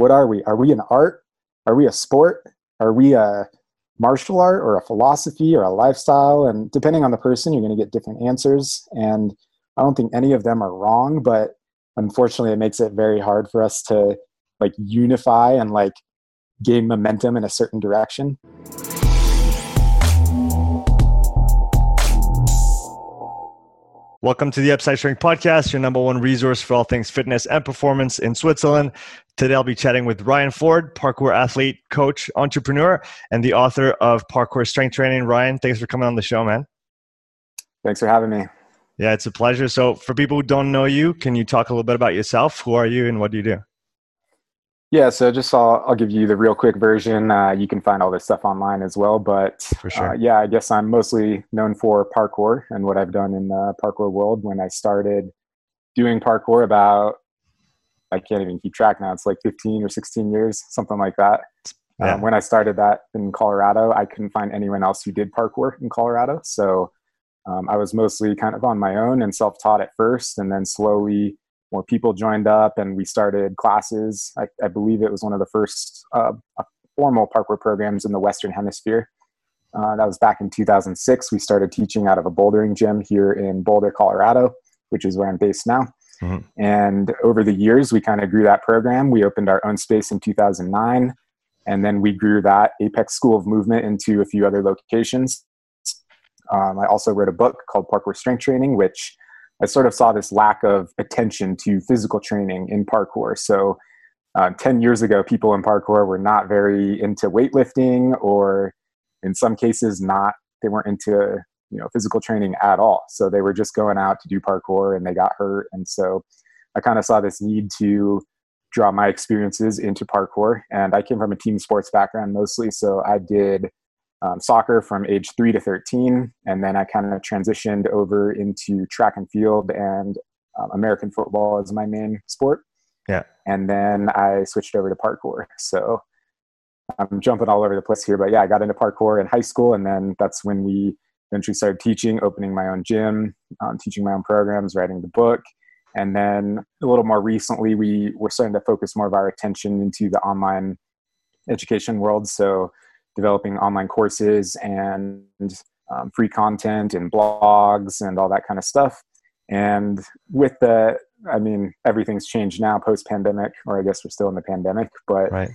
what are we? Are we an art? Are we a sport? Are we a martial art or a philosophy or a lifestyle? And depending on the person, you're going to get different answers. And I don't think any of them are wrong, but unfortunately, it makes it very hard for us to like unify and like gain momentum in a certain direction. Welcome to the Upside Strength Podcast, your number one resource for all things fitness and performance in Switzerland. Today I'll be chatting with Ryan Ford, parkour athlete, coach, entrepreneur, and the author of Parkour Strength Training. Ryan, thanks for coming on the show, man. Thanks for having me. Yeah, it's a pleasure. So, for people who don't know you, can you talk a little bit about yourself? Who are you and what do you do? Yeah, so just I'll, I'll give you the real quick version. Uh, you can find all this stuff online as well. But for sure. Uh, yeah, I guess I'm mostly known for parkour and what I've done in the parkour world. When I started doing parkour about, I can't even keep track now. It's like 15 or 16 years, something like that. Yeah. Um, when I started that in Colorado, I couldn't find anyone else who did parkour in Colorado. So um, I was mostly kind of on my own and self taught at first, and then slowly more people joined up and we started classes. I, I believe it was one of the first uh, formal parkour programs in the Western Hemisphere. Uh, that was back in 2006. We started teaching out of a bouldering gym here in Boulder, Colorado, which is where I'm based now. Mm-hmm. And over the years, we kind of grew that program. We opened our own space in 2009, and then we grew that Apex School of Movement into a few other locations. Um, I also wrote a book called Parkour Strength Training, which I sort of saw this lack of attention to physical training in parkour. So, uh, 10 years ago, people in parkour were not very into weightlifting, or in some cases, not, they weren't into you know physical training at all. So they were just going out to do parkour and they got hurt. And so i kind of saw this need to draw my experiences into parkour. And i came from a team sports background mostly. So i did um, soccer from age 3 to 13 and then i kind of transitioned over into track and field and um, american football as my main sport. Yeah. And then i switched over to parkour. So i'm jumping all over the place here but yeah i got into parkour in high school and then that's when we eventually started teaching opening my own gym um, teaching my own programs writing the book. And then a little more recently we were starting to focus more of our attention into the online education world. So developing online courses and um, free content and blogs and all that kind of stuff. And with the, I mean, everything's changed now post pandemic, or I guess we're still in the pandemic, but right.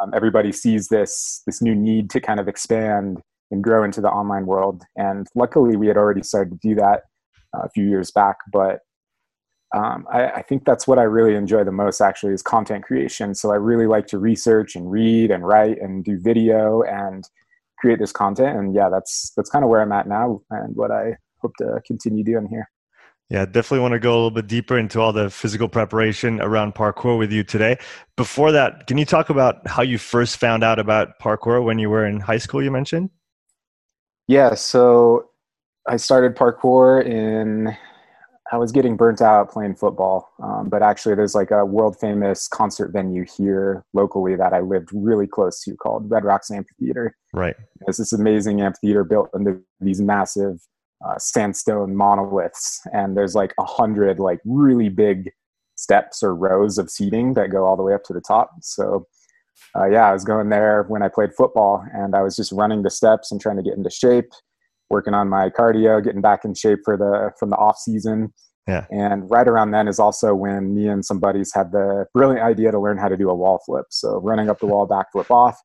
um, everybody sees this this new need to kind of expand and grow into the online world. And luckily, we had already started to do that uh, a few years back, but um, I, I, think that's what I really enjoy the most actually is content creation. So I really like to research and read and write and do video and create this content. And yeah, that's that's kind of where I'm at now and what I hope to continue doing here. Yeah, definitely want to go a little bit deeper into all the physical preparation around parkour with you today. Before that, can you talk about how you first found out about parkour when you were in high school? You mentioned. Yeah, so I started parkour in I was getting burnt out playing football, um, but actually, there's like a world famous concert venue here locally that I lived really close to called Red Rocks Amphitheater. Right. It's this amazing amphitheater built into these massive uh, sandstone monoliths, and there's like a hundred like really big steps or rows of seating that go all the way up to the top. So, uh, yeah, I was going there when I played football, and I was just running the steps and trying to get into shape working on my cardio, getting back in shape for the from the off season. Yeah. And right around then is also when me and some buddies had the brilliant idea to learn how to do a wall flip. So running up the wall, back flip off.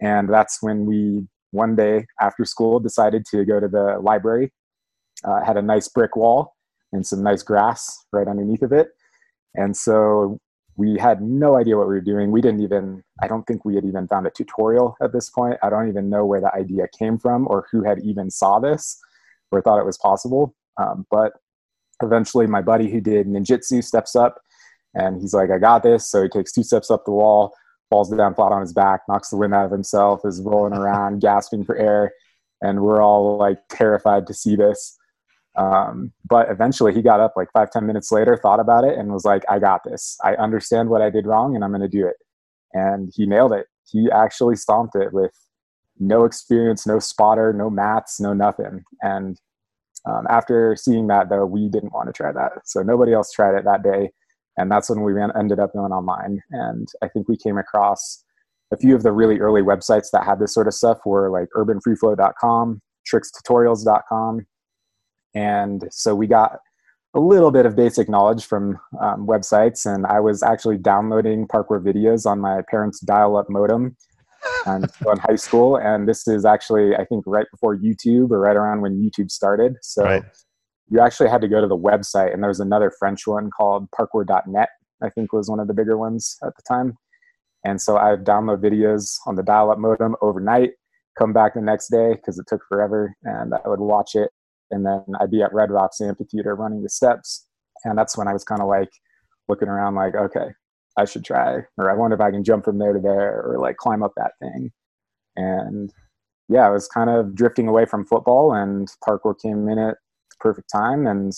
And that's when we one day after school decided to go to the library. Uh, had a nice brick wall and some nice grass right underneath of it. And so we had no idea what we were doing. We didn't even, I don't think we had even found a tutorial at this point. I don't even know where the idea came from or who had even saw this or thought it was possible. Um, but eventually, my buddy who did ninjutsu steps up and he's like, I got this. So he takes two steps up the wall, falls down flat on his back, knocks the wind out of himself, is rolling around, gasping for air. And we're all like terrified to see this. Um, but eventually he got up like five ten minutes later, thought about it, and was like, I got this. I understand what I did wrong, and I'm going to do it. And he nailed it. He actually stomped it with no experience, no spotter, no mats, no nothing. And um, after seeing that, though, we didn't want to try that. So nobody else tried it that day. and that's when we ran, ended up going online. And I think we came across a few of the really early websites that had this sort of stuff were like urbanfreeflow.com, trickstutorials.com. And so we got a little bit of basic knowledge from um, websites, and I was actually downloading parkour videos on my parents' dial-up modem um, in high school. And this is actually, I think, right before YouTube or right around when YouTube started. So right. you actually had to go to the website, and there was another French one called parkour.net. I think was one of the bigger ones at the time. And so I would download videos on the dial-up modem overnight, come back the next day because it took forever, and I would watch it and then I'd be at Red Rocks Amphitheater running the steps. And that's when I was kind of like looking around, like, okay, I should try, or I wonder if I can jump from there to there, or like climb up that thing. And yeah, I was kind of drifting away from football, and parkour came in at the perfect time, and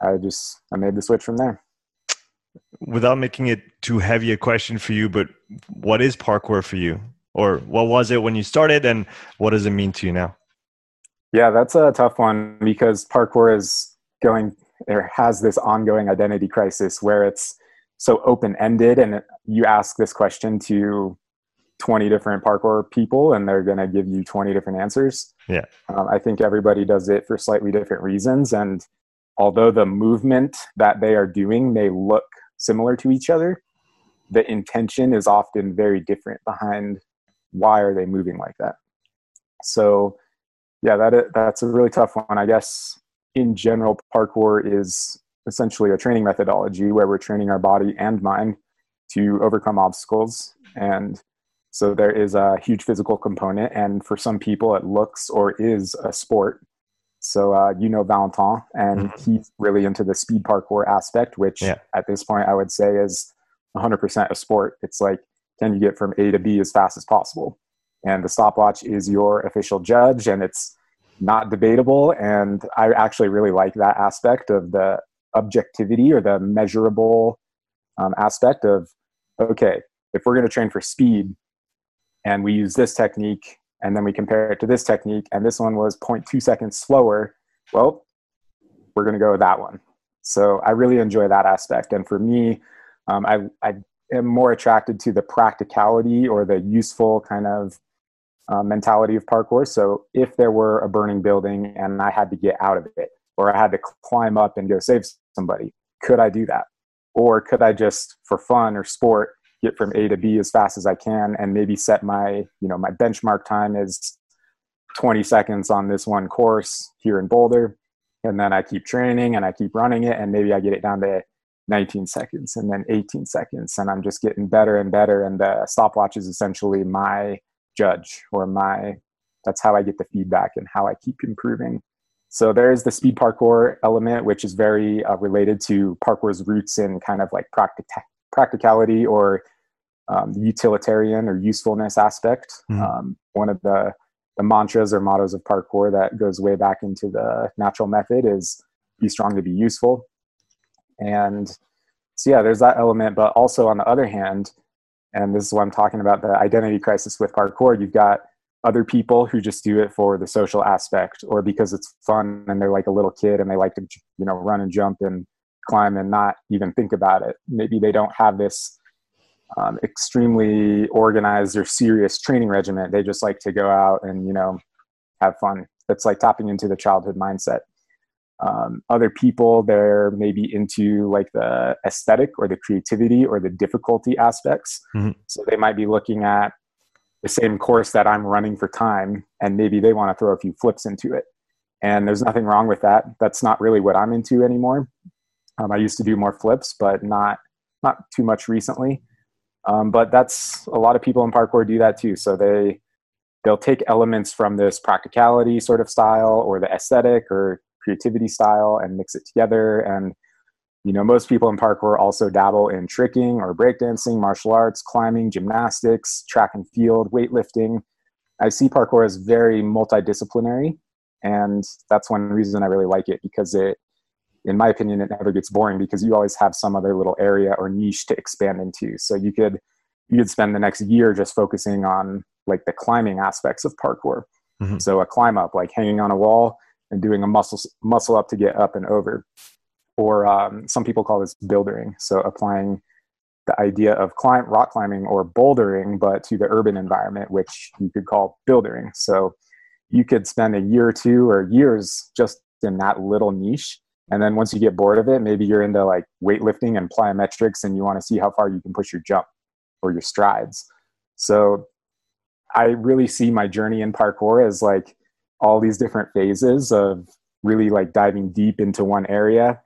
I just I made the switch from there. Without making it too heavy a question for you, but what is parkour for you, or what was it when you started, and what does it mean to you now? Yeah, that's a tough one because parkour is going or has this ongoing identity crisis where it's so open ended and you ask this question to 20 different parkour people and they're going to give you 20 different answers. Yeah. Um, I think everybody does it for slightly different reasons. And although the movement that they are doing may look similar to each other, the intention is often very different behind why are they moving like that. So yeah, that is, that's a really tough one. I guess in general, parkour is essentially a training methodology where we're training our body and mind to overcome obstacles. And so there is a huge physical component. And for some people, it looks or is a sport. So uh, you know Valentin, and mm-hmm. he's really into the speed parkour aspect, which yeah. at this point I would say is 100% a sport. It's like, can you get from A to B as fast as possible? And the stopwatch is your official judge and it's not debatable. And i actually really like that aspect of the objectivity or the measurable um, aspect of okay if we're going to train for speed and we use this technique and then we compare it to this technique and this one was 0.2 seconds slower well we're going to go with that one. So i really enjoy that aspect. And for me um, I, I am more attracted to the practicality or the useful kind of uh, mentality of parkour. So if there were a burning building and I had to get out of it, or I had to climb up and go save somebody, could I do that? Or could I just, for fun or sport, get from A to B as fast as I can and maybe set my, you know, my benchmark time is 20 seconds on this one course here in Boulder. And then I keep training and I keep running it and maybe I get it down to 19 seconds and then 18 seconds and I'm just getting better and better. And the stopwatch is essentially my judge or my that's how I get the feedback and how I keep improving. So there's the speed parkour element, which is very uh, related to parkour's roots in kind of like practic- practicality or um, the utilitarian or usefulness aspect. Mm-hmm. Um, one of the, the mantras or mottos of parkour that goes way back into the natural method is be strong to be useful. And so, yeah, there's that element. But also, on the other hand, and this is what I'm talking about the identity crisis with parkour. You've got other people who just do it for the social aspect or because it's fun and they're like a little kid and they like to you know run and jump and climb and not even think about it. Maybe they don't have this um, extremely organized or serious training regimen. They just like to go out and you know have fun. It's like tapping into the childhood mindset um, other people they're maybe into like the aesthetic or the creativity or the difficulty aspects. Mm-hmm. so they might be looking at the same course that i'm running for time and maybe they want to throw a few flips into it. And there's nothing wrong with that. That's not really what i'm into anymore. Um, i used to do more flips but not not too much recently. Um, but that's a lot of people in parkour do that too. So they they'll take elements from this practicality sort of style or the aesthetic or creativity style and mix it together. And you know, most people in parkour also dabble in tricking or breakdancing, martial arts, climbing, gymnastics, track and field, weightlifting. I see parkour as very multidisciplinary, and that's one reason I really like it because it, in my opinion, it never gets boring because you always have some other little area or niche to expand into. So you could you could spend the next year just focusing on like the climbing aspects of parkour. Mm-hmm. So a climb up, like hanging on a wall, and doing a muscle muscle up to get up and over. or um, some people call this buildering. So applying the idea of climb, rock climbing or bouldering, but to the urban environment, which you could call buildering. So you could spend a year or two or years just in that little niche. And then once you get bored of it, maybe you're into like weightlifting and plyometrics and you want to see how far you can push your jump or your strides. So I really see my journey in parkour as like all these different phases of really like diving deep into one area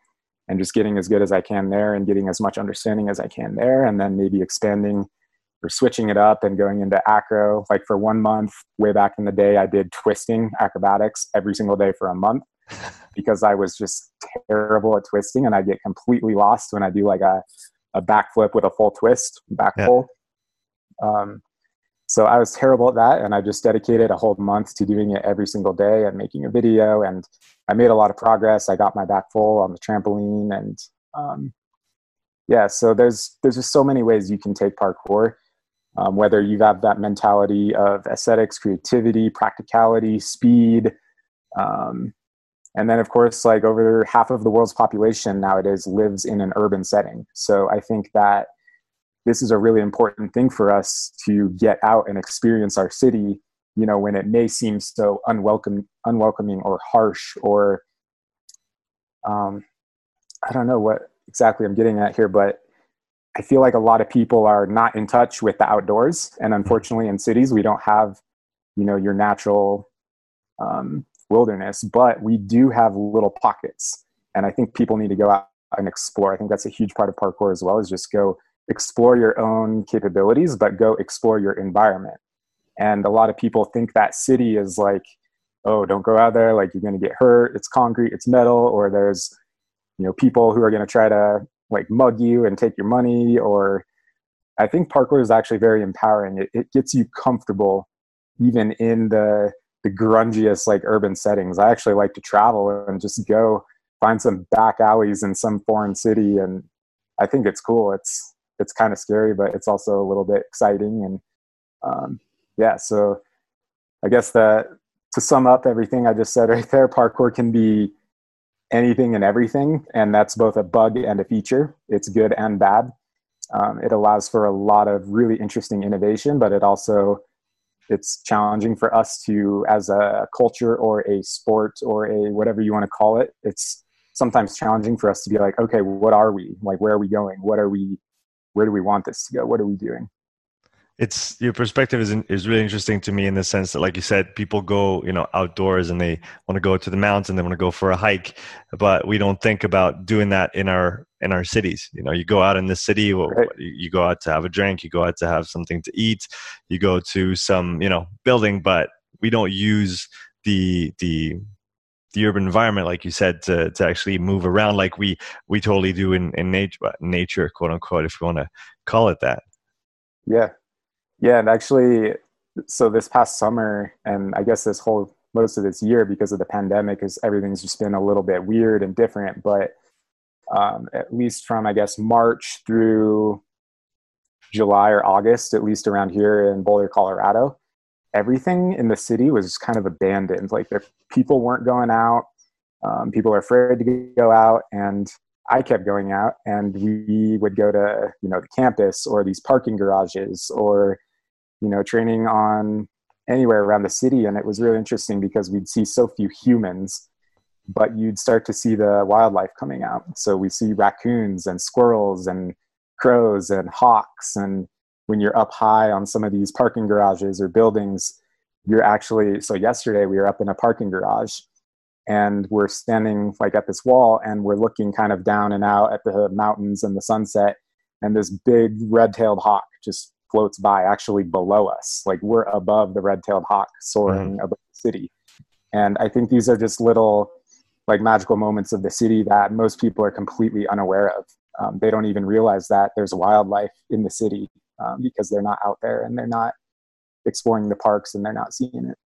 and just getting as good as I can there and getting as much understanding as I can there and then maybe expanding or switching it up and going into acro like for one month way back in the day I did twisting acrobatics every single day for a month because I was just terrible at twisting and I get completely lost when I do like a, a backflip with a full twist back yeah. pull um, so I was terrible at that, and I just dedicated a whole month to doing it every single day and making a video. And I made a lot of progress. I got my back full on the trampoline, and um, yeah. So there's there's just so many ways you can take parkour. Um, whether you have that mentality of aesthetics, creativity, practicality, speed, um, and then of course, like over half of the world's population nowadays lives in an urban setting. So I think that this is a really important thing for us to get out and experience our city you know when it may seem so unwelcome unwelcoming or harsh or um, i don't know what exactly i'm getting at here but i feel like a lot of people are not in touch with the outdoors. And unfortunately in cities we don't have you know your natural um, wilderness but we do have little pockets. And i think people need to go out and explore. I think that's a huge part of parkour as well is just go explore your own capabilities, but go explore your environment. And a lot of people think that city is like, oh, don't go out there, like you're going to get hurt. It's concrete, it's metal, or there's, you know, people who are going to try to like mug you and take your money. Or I think parkour is actually very empowering. It, it gets you comfortable even in the the grungiest like urban settings. I actually like to travel and just go find some back alleys in some foreign city and I think it's cool. It's it's kind of scary, but it's also a little bit exciting. And um, yeah, so I guess that to sum up everything I just said right there, parkour can be anything and everything, and that's both a bug and a feature. It's good and bad. Um, it allows for a lot of really interesting innovation, but it also it's challenging for us to, as a culture or a sport or a whatever you want to call it, it's sometimes challenging for us to be like, okay, what are we? Like, where are we going? What are we where do we want this to go? What are we doing? It's your perspective is is really interesting to me in the sense that, like you said, people go you know outdoors and they want to go to the mountains and they want to go for a hike, but we don't think about doing that in our in our cities. You know, you go out in the city, right. you go out to have a drink, you go out to have something to eat, you go to some you know building, but we don't use the the the urban environment, like you said, to, to actually move around like we we totally do in, in nature, nature, quote unquote, if you want to call it that. Yeah, yeah, and actually, so this past summer, and I guess this whole most of this year because of the pandemic, is everything's just been a little bit weird and different. But um, at least from I guess March through July or August, at least around here in Boulder, Colorado, everything in the city was kind of abandoned. Like the people weren't going out. Um, people are afraid to go out, and I kept going out, and we would go to you know the campus or these parking garages or you know training on anywhere around the city, and it was really interesting because we'd see so few humans. But you'd start to see the wildlife coming out. So we see raccoons and squirrels and crows and hawks and when you're up high on some of these parking garages or buildings, you're actually so yesterday we were up in a parking garage and we're standing like at this wall and we're looking kind of down and out at the mountains and the sunset. And this big red-tailed hawk just floats by actually below us. Like we're above the red-tailed hawk soaring mm-hmm. above the city. And i think these are just little like magical moments of the city that most people are completely unaware of. Um, they don't even realize that there's wildlife in the city um, because they're not out there and they're not exploring the parks and they're not seeing it.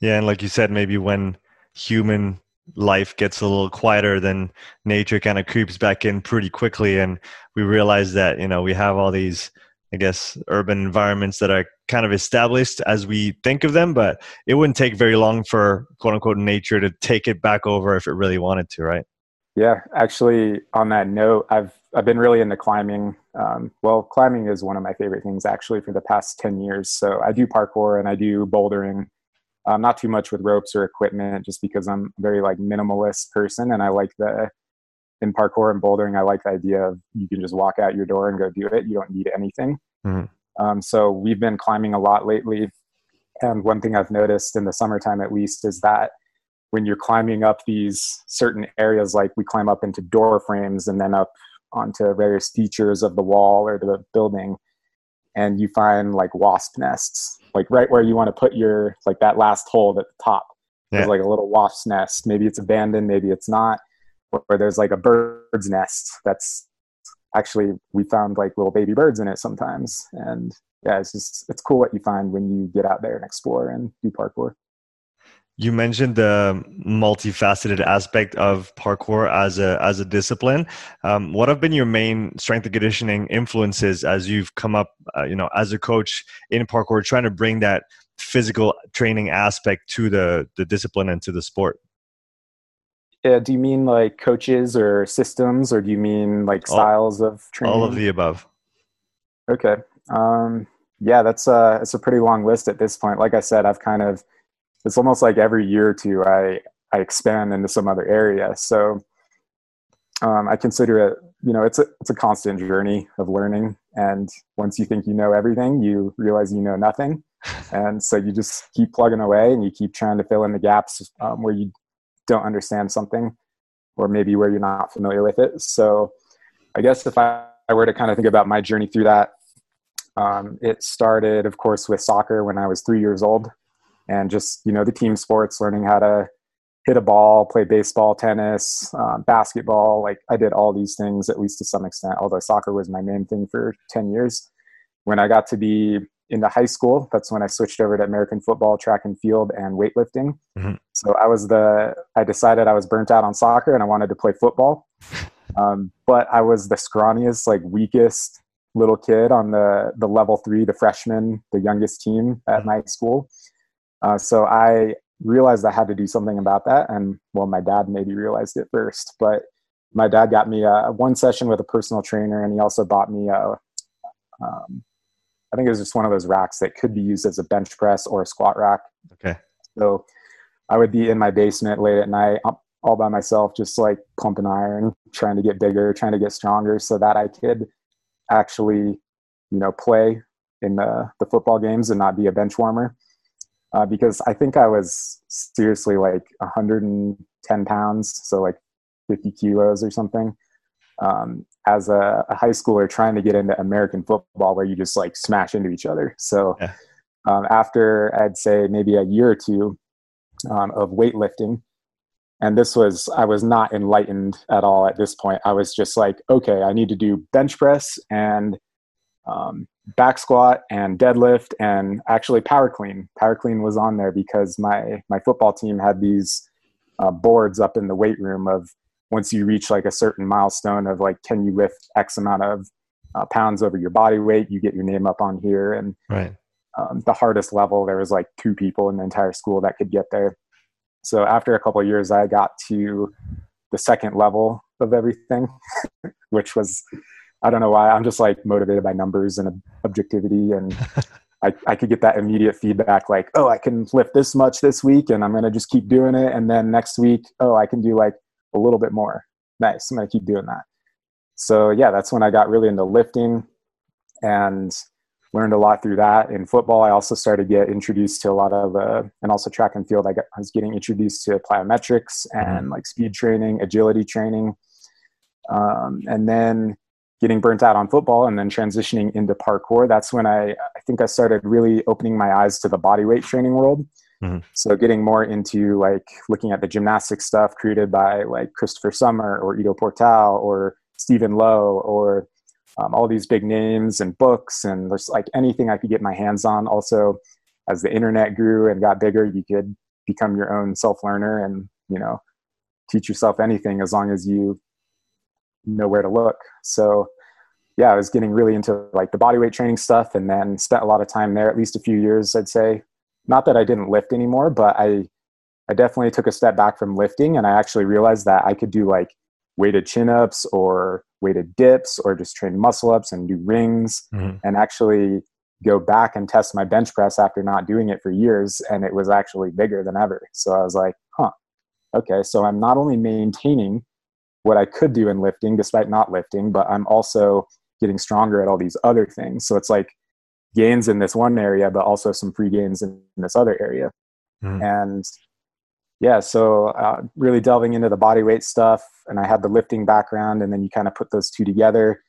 Yeah, and like you said, maybe when human life gets a little quieter, then nature kind of creeps back in pretty quickly, and we realize that you know we have all these, I guess, urban environments that are kind of established as we think of them, but it wouldn't take very long for quote unquote nature to take it back over if it really wanted to, right? Yeah, actually, on that note, I've I've been really into climbing. Um, well, climbing is one of my favorite things actually for the past ten years. So I do parkour and I do bouldering. Um, not too much with ropes or equipment, just because I'm a very like minimalist person, and I like the in parkour and bouldering. I like the idea of you can just walk out your door and go do it. You don't need anything. Mm-hmm. Um, so we've been climbing a lot lately, and one thing I've noticed in the summertime, at least, is that when you're climbing up these certain areas, like we climb up into door frames and then up onto various features of the wall or the building, and you find like wasp nests, like right where you want to put your like that last hole at the top. Yeah. There's like a little wasp's nest. Maybe it's abandoned, maybe it's not. Or there's like a bird's nest that's actually we found like little baby birds in it sometimes, and yeah, it's just it's cool what you find when you get out there and explore and do parkour. You mentioned the multifaceted aspect of parkour as a as a discipline. Um, what have been your main strength and conditioning influences as you've come up, uh, you know, as a coach in parkour, trying to bring that physical training aspect to the the discipline and to the sport? Yeah, do you mean like coaches or systems, or do you mean like styles all, of training? All of the above. Okay. Um, yeah, that's a it's a pretty long list at this point. Like I said, I've kind of it's almost like every year or two I I expand into some other area. So um, I consider it, you know, it's a it's a constant journey of learning. And once you think you know everything, you realize you know nothing. And so you just keep plugging away and you keep trying to fill in the gaps um, where you don't understand something, or maybe where you're not familiar with it. So I guess if I, I were to kind of think about my journey through that, um, it started, of course, with soccer when I was three years old and just you know the team sports learning how to hit a ball play baseball tennis um, basketball like i did all these things at least to some extent although soccer was my main thing for 10 years when i got to be into high school that's when i switched over to american football track and field and weightlifting mm-hmm. so i was the i decided i was burnt out on soccer and i wanted to play football um, but i was the scrawniest like weakest little kid on the the level three the freshman the youngest team at mm-hmm. my school uh, so I realized I had to do something about that. And well, my dad maybe realized it first, but my dad got me a, one session with a personal trainer, and he also bought me a. Um, I think it was just one of those racks that could be used as a bench press or a squat rack. Okay. So I would be in my basement late at night, all by myself, just like pumping iron, trying to get bigger, trying to get stronger, so that I could actually, you know, play in the the football games and not be a bench warmer uh, because I think I was seriously like 110 pounds, so like 50 kilos or something. Um, as a, a, high schooler trying to get into American football, where you just like smash into each other. So yeah. um, after I'd say maybe a year or two um, of weightlifting, and this was I was not enlightened at all at this point. I was just like, okay, I need to do bench press and um, back squat and deadlift and actually power clean. Power clean was on there because my my football team had these uh, boards up in the weight room of once you reach like a certain milestone of like can you lift X amount of uh, pounds over your body weight, you get your name up on here. And right. um, the hardest level, there was like two people in the entire school that could get there. So after a couple years, I got to the second level of everything, which was I don't know why. I'm just like motivated by numbers and objectivity, and I, I could get that immediate feedback like, oh, I can lift this much this week, and I'm gonna just keep doing it. And then next week, oh, I can do like a little bit more. Nice. I'm gonna keep doing that. So yeah, that's when I got really into lifting, and learned a lot through that. In football, I also started to get introduced to a lot of, uh, and also track and field. I, got, I was getting introduced to plyometrics and mm-hmm. like speed training, agility training, um, and then getting burnt out on football and then transitioning into parkour that's when i i think i started really opening my eyes to the body weight training world mm-hmm. so getting more into like looking at the gymnastic stuff created by like christopher sommer or ido portal or steven low or um, all these big names and books and there's like anything i could get my hands on also as the internet grew and got bigger you could become your own self learner and you know teach yourself anything as long as you know where to look. So yeah, I was getting really into like the bodyweight training stuff and then spent a lot of time there, at least a few years, I'd say. Not that I didn't lift anymore, but I I definitely took a step back from lifting and I actually realized that I could do like weighted chin ups or weighted dips or just train muscle ups and do rings mm-hmm. and actually go back and test my bench press after not doing it for years and it was actually bigger than ever. So I was like, huh, okay, so I'm not only maintaining what I could do in lifting despite not lifting, but I'm also getting stronger at all these other things. So it's like gains in this one area, but also some free gains in, this other area. Mm. And yeah, so uh, really delving into the body weight stuff, and I had the lifting background, and then you kind of put those two together,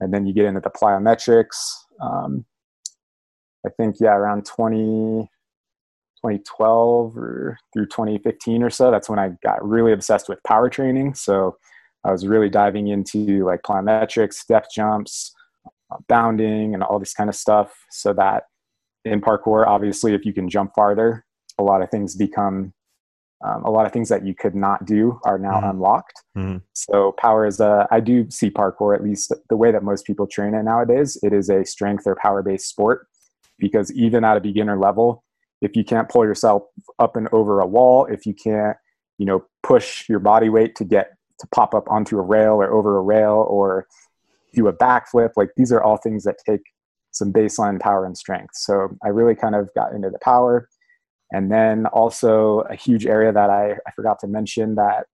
and then you get into the plyometrics. Um, I think yeah, around 20, 2012 or through 2015 or so, that's when I got really obsessed with power training. So I was really diving into like plyometrics, depth jumps, uh, bounding, and all this kind of stuff. So that in parkour, obviously, if you can jump farther, a lot of things become um, a lot of things that you could not do are now mm-hmm. unlocked. Mm-hmm. So power is a, I do see parkour, at least the way that most people train it nowadays, it is a strength or power based sport because even at a beginner level, if you can't pull yourself up and over a wall, if you can't, you know, push your body weight to get to pop up onto a rail or over a rail or do a backflip, like these are all things that take some baseline power and strength. So I really kind of got into the power. And then also a huge area that I, I forgot to mention that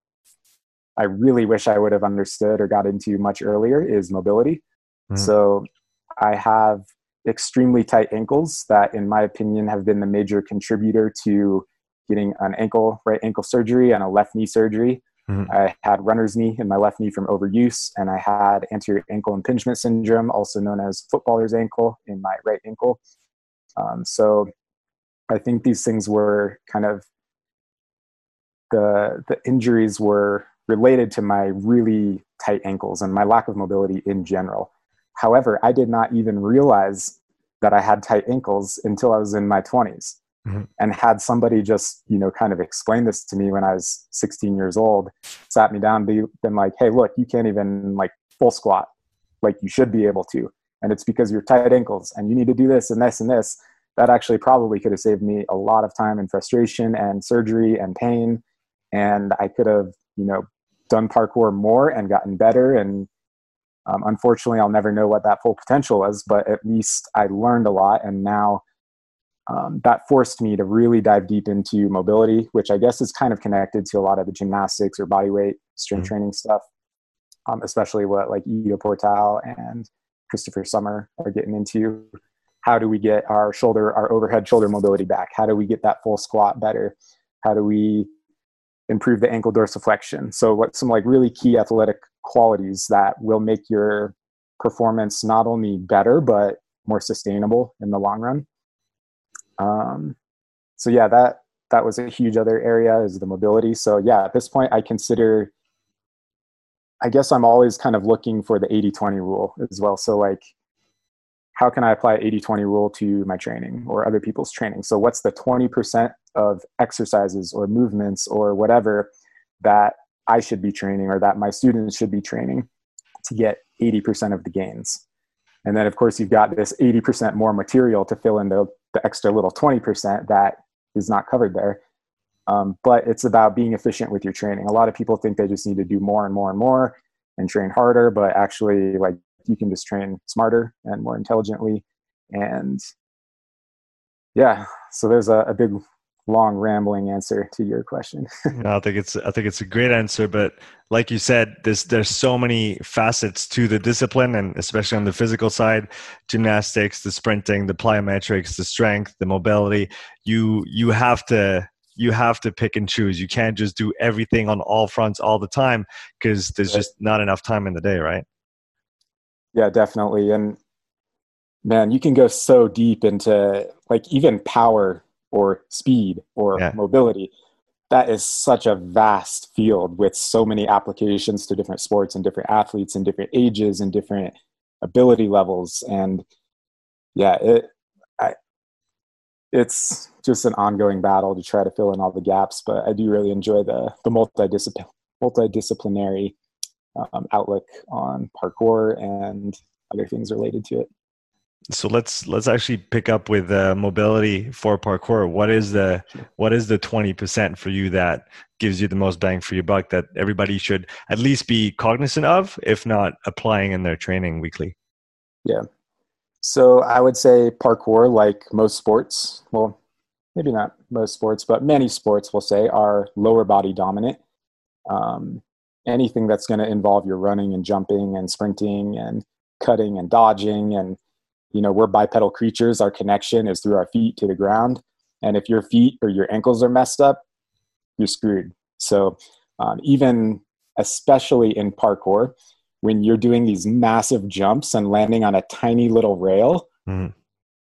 I really wish I would have understood or got into much earlier is mobility. Mm-hmm. So I have extremely tight ankles that, in my opinion, have been the major contributor to getting an ankle, right ankle surgery and a left knee surgery. Mm-hmm. I had runner's knee in my left knee from overuse, and I had anterior ankle impingement syndrome, also known as footballer's ankle, in my right ankle. Um, so I think these things were kind of the the injuries were related to my really tight ankles and my lack of mobility in general. However, I did not even realize that I had tight ankles until I was in my 20s. Mm-hmm. And had somebody just, you know, kind of explain this to me when I was 16 years old, sat me down, be, been like, hey, look, you can't even like full squat like you should be able to. And it's because you're tight ankles and you need to do this and this and this. That actually probably could have saved me a lot of time and frustration and surgery and pain. And I could have, you know, done parkour more and gotten better and um, unfortunately, I'll never know what that full potential was, but at least I learned a lot. And now um, that forced me to really dive deep into mobility, which I guess is kind of connected to a lot of the gymnastics or body weight strength mm-hmm. training stuff, um, especially what like Ido Portal and Christopher Sommer are getting into. How do we get our shoulder, our overhead shoulder mobility back? How do we get that full squat better? How do we improve the ankle dorsiflexion? So, what some like really key athletic qualities that will make your performance not only better but more sustainable in the long run. Um, so yeah, that that was a huge other area is the mobility. So yeah, at this point, I consider. I guess I'm always kind of looking for the 80-20 rule as well. So like, how can I apply 80-20 rule to my training or other people's training? So what's the 20% of exercises or movements or whatever that I should be training or that my students should be training to get 80% of the gains. And then, of course, you've got this 80% more material to fill in the, the extra little 20% that is not covered there. Um, but it's about being efficient with your training. A lot of people think they just need to do more and more and more and train harder, but actually, like, you can just train smarter and more intelligently. And yeah, so there's a, a big long rambling answer to your question. no, I think it's I think it's a great answer, but like you said, there's there's so many facets to the discipline, and especially on the physical side, gymnastics, the sprinting, the plyometrics, the strength, the mobility. You you have to you have to pick and choose. You can't just do everything on all fronts all the time because there's just not enough time in the day, right? Yeah, definitely. And man, you can go so deep into like even power or speed or yeah. mobility. That is such a vast field with so many applications to different sports and different athletes and different ages and different ability levels. And yeah it I, it's just an ongoing battle to try to fill in all the gaps but i do really enjoy the the multidisciplinary multidisciplinary um, outlook on parkour and other things related to it so let's let's actually pick up with uh, mobility for parkour. What is the what is the twenty percent for you that gives you the most bang for your buck that everybody should at least be cognizant of, if not applying in their training weekly? Yeah. So I would say parkour, like most sports, well, maybe not most sports, but many sports, we'll say, are lower body dominant. Um, anything that's going to involve your running and jumping and sprinting and cutting and dodging and you know we're bipedal creatures. Our connection is through our feet to the ground. And if your feet or your ankles are messed up you're screwed. So um, even especially in parkour when you're doing these massive jumps and landing on a tiny little rail mm-hmm.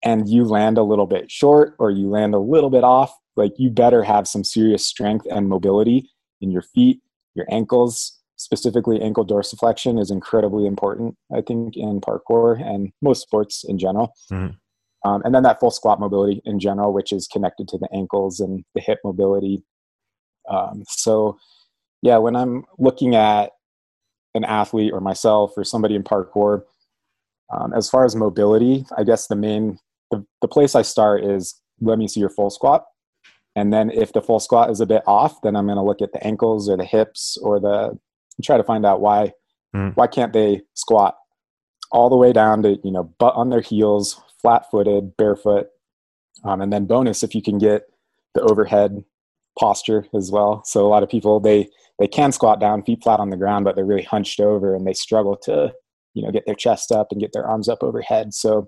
and you land a little bit short or you land a little bit off like you better have some serious strength and mobility in your feet your ankles specifically ankle dorsiflexion is incredibly important i think in parkour and most sports in general. Mm-hmm. um, and then that full squat mobility in general which is connected to the ankles and the hip mobility. Um, so yeah when i'm looking at an athlete or myself or somebody in parkour um, as far as mobility i guess the main the, the place i start is let me see your full squat. And then if the full squat is a bit off then i'm going to look at the ankles or the hips or the try to find out why mm. why can't they squat all the way down to you know butt on their heels flat footed barefoot. Um, and then bonus if you can get the overhead posture as well. So a lot of people they they can squat down feet flat on the ground but they're really hunched over and they struggle to you know get their chest up and get their arms up overhead. So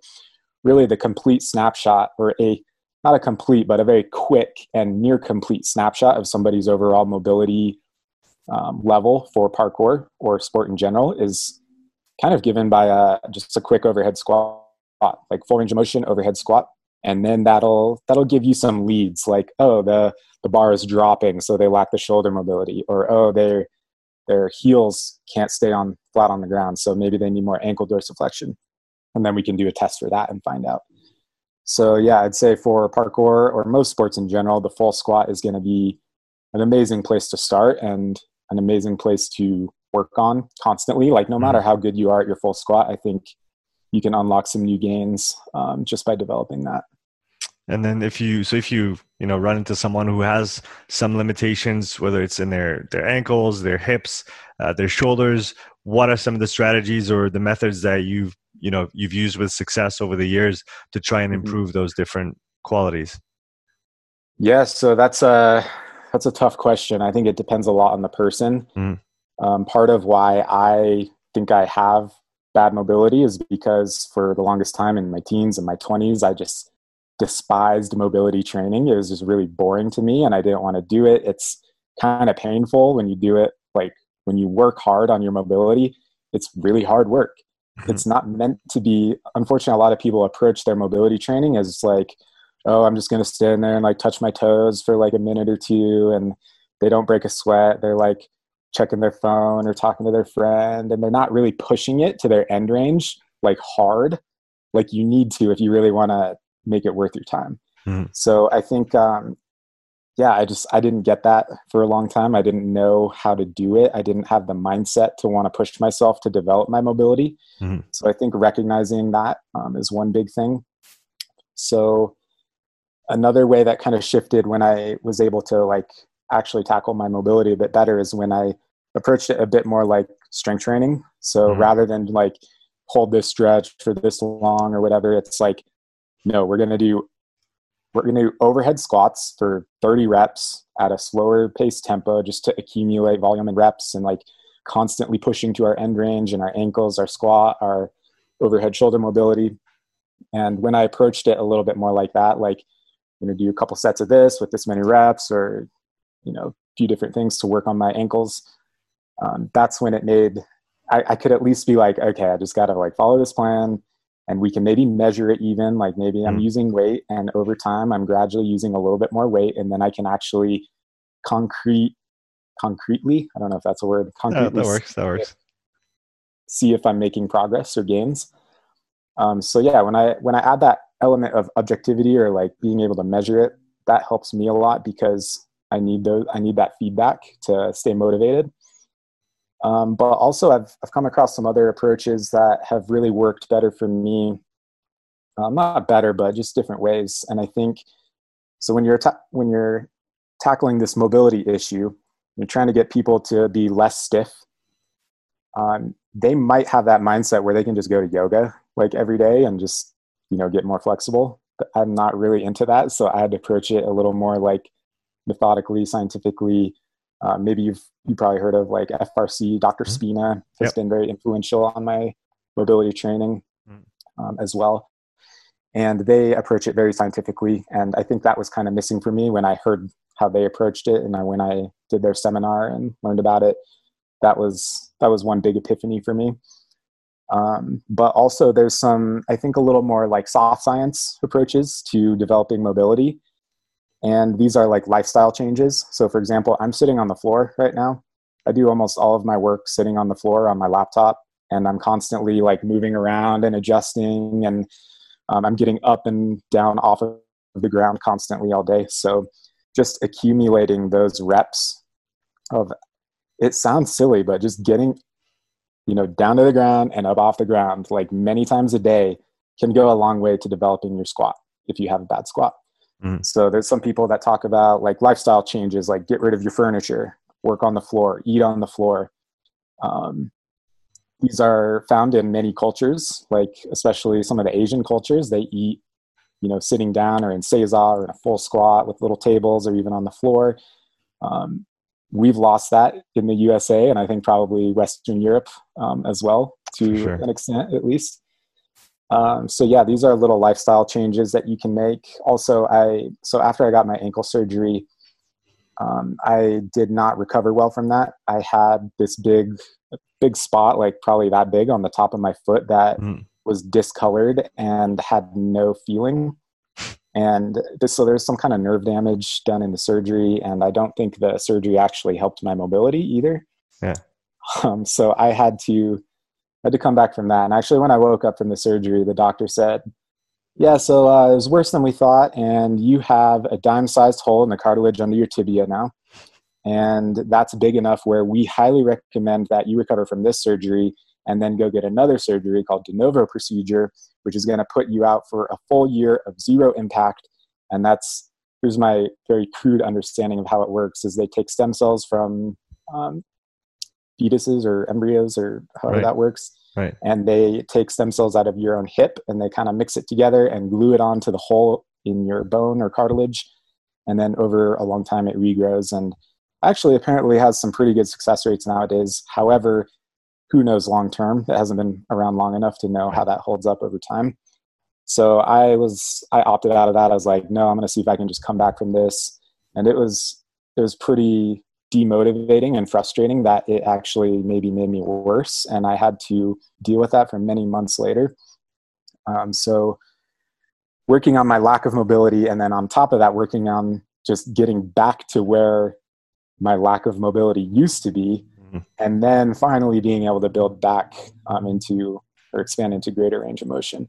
really the complete snapshot or a not a complete but a very quick and near complete snapshot of somebody's overall mobility um, level for parkour or sport in general is kind of given by a, just a quick overhead squat, like full range of motion overhead squat, and then that'll that'll give you some leads like oh the the bar is dropping so they lack the shoulder mobility or oh their their heels can't stay on flat on the ground so maybe they need more ankle dorsiflexion. And then we can do a test for that and find out. So yeah i'd say for parkour or most sports in general the full squat is going to be an amazing place to start. And an amazing place to work on constantly. Like no matter mm-hmm. how good you are at your full squat, I think you can unlock some new gains um, just by developing that. And then if you so if you you know run into someone who has some limitations, whether it's in their their ankles, their hips, uh, their shoulders, what are some of the strategies or the methods that you've you know you've used with success over the years to try and mm-hmm. improve mm-hmm. those different qualities? Yes, yeah, so that's a that's a tough question. I think it depends a lot on the person. Mm. Um, part of why I think I have bad mobility is because for the longest time in my teens and my 20s, I just despised mobility training. It was just really boring to me and I didn't want to do it. It's kind of painful when you do it, like when you work hard on your mobility, it's really hard work. Mm-hmm. It's not meant to be, unfortunately, a lot of people approach their mobility training as like, oh, I'm just going to stand there and like touch my toes for like a minute or two and they don't break a sweat. They're like checking their phone or talking to their friend and they're not really pushing it to their end range like hard like you need to if you really want to make it worth your time. Mm-hmm. So I think um, yeah, I just I didn't get that for a long time. I didn't know how to do it. I didn't have the mindset to want to push myself to develop my mobility. Mm-hmm. So I think recognizing that um, is one big thing. So another way that kind of shifted when I was able to like actually tackle my mobility a bit better is when I approached it a bit more like strength training. So mm-hmm. rather than like hold this stretch for this long or whatever, it's like, no, we're gonna do we're gonna do overhead squats for 30 reps at a slower pace tempo just to accumulate volume and reps and like constantly pushing to our end range and our ankles, our squat, our overhead shoulder mobility. And when I approached it a little bit more like that, like going to do a couple sets of this with this many reps or you know a few different things to work on my ankles. Um, that's when it made I, I, could at least be like okay i just got to like follow this plan and we can maybe measure it even like maybe mm. i'm using weight and over time i'm gradually using a little bit more weight and then i can actually concrete concretely i don't know if that's a word concretely that works that works. see if i'm making progress or gains. Um, so yeah when i when i add that element of objectivity or like being able to measure it that helps me a lot because i need those i need that feedback to stay motivated um, but also I've, I've come across some other approaches that have really worked better for me uh, not better, but just different ways. And I think so when you're ta- when you're tackling this mobility issue, you're trying to get people to be less stiff. Um, they might have that mindset where they can just go to yoga like every day and just you know get more flexible. But I'm not really into that, so I had to approach it a little more like methodically, scientifically. Uh, maybe you've you probably heard of like FRC. Dr. Mm-hmm. Spina has yep. been very influential on my mobility training mm. um, as well and they approach it very scientifically and i think that was kind of missing for me when i heard how they approached it and I, when i did their seminar and learned about it that was that was one big epiphany for me um, but also there's some i think a little more like soft science approaches to developing mobility. And these are like lifestyle changes. So for example i'm sitting on the floor right now. I do almost all of my work sitting on the floor on my laptop and i'm constantly like moving around and adjusting and um, i'm getting up and down off of the ground constantly all day. So just accumulating those reps of it sounds silly but just getting you know down to the ground and up off the ground like many times a day can go a long way to developing your squat if you have a bad squat mm. so there's some people that talk about like lifestyle changes like get rid of your furniture work on the floor eat on the floor um, these are found in many cultures, like especially some of the Asian cultures. They eat, you know, sitting down or in seiza or in a full squat with little tables or even on the floor. Um, we've lost that in the USA and I think probably Western Europe um, as well to sure. an extent at least. Um, so yeah, these are little lifestyle changes that you can make. Also, I so after I got my ankle surgery, um, I did not recover well from that. I had this big big spot, like probably that big on the top of my foot that mm. was discolored and had no feeling. And this, so there's some kind of nerve damage done in the surgery, and I don't think the surgery actually helped my mobility either. Yeah. Um, so I had to had to come back from that. And actually, when I woke up from the surgery, the doctor said, "Yeah, so uh, it was worse than we thought, and you have a dime-sized hole in the cartilage under your tibia now." And that's big enough where we highly recommend that you recover from this surgery and then go get another surgery called de novo procedure, which is going to put you out for a full year of zero impact. And that's here's my very crude understanding of how it works: is they take stem cells from um, fetuses or embryos or however right. that works, right. and they take stem cells out of your own hip and they kind of mix it together and glue it onto the hole in your bone or cartilage, and then over a long time it regrows and actually apparently has some pretty good success rates nowadays. However, who knows long term? It hasn't been around long enough to know how that holds up over time. So I was I opted out of that. I was like, no, I'm going to see if I can just come back from this. And it was it was pretty demotivating and frustrating that it actually maybe made me worse, and I had to deal with that for many months later. Um, so working on my lack of mobility, and then on top of that, working on just getting back to where my lack of mobility used to be. And then finally being able to build back um, into or expand into greater range of motion.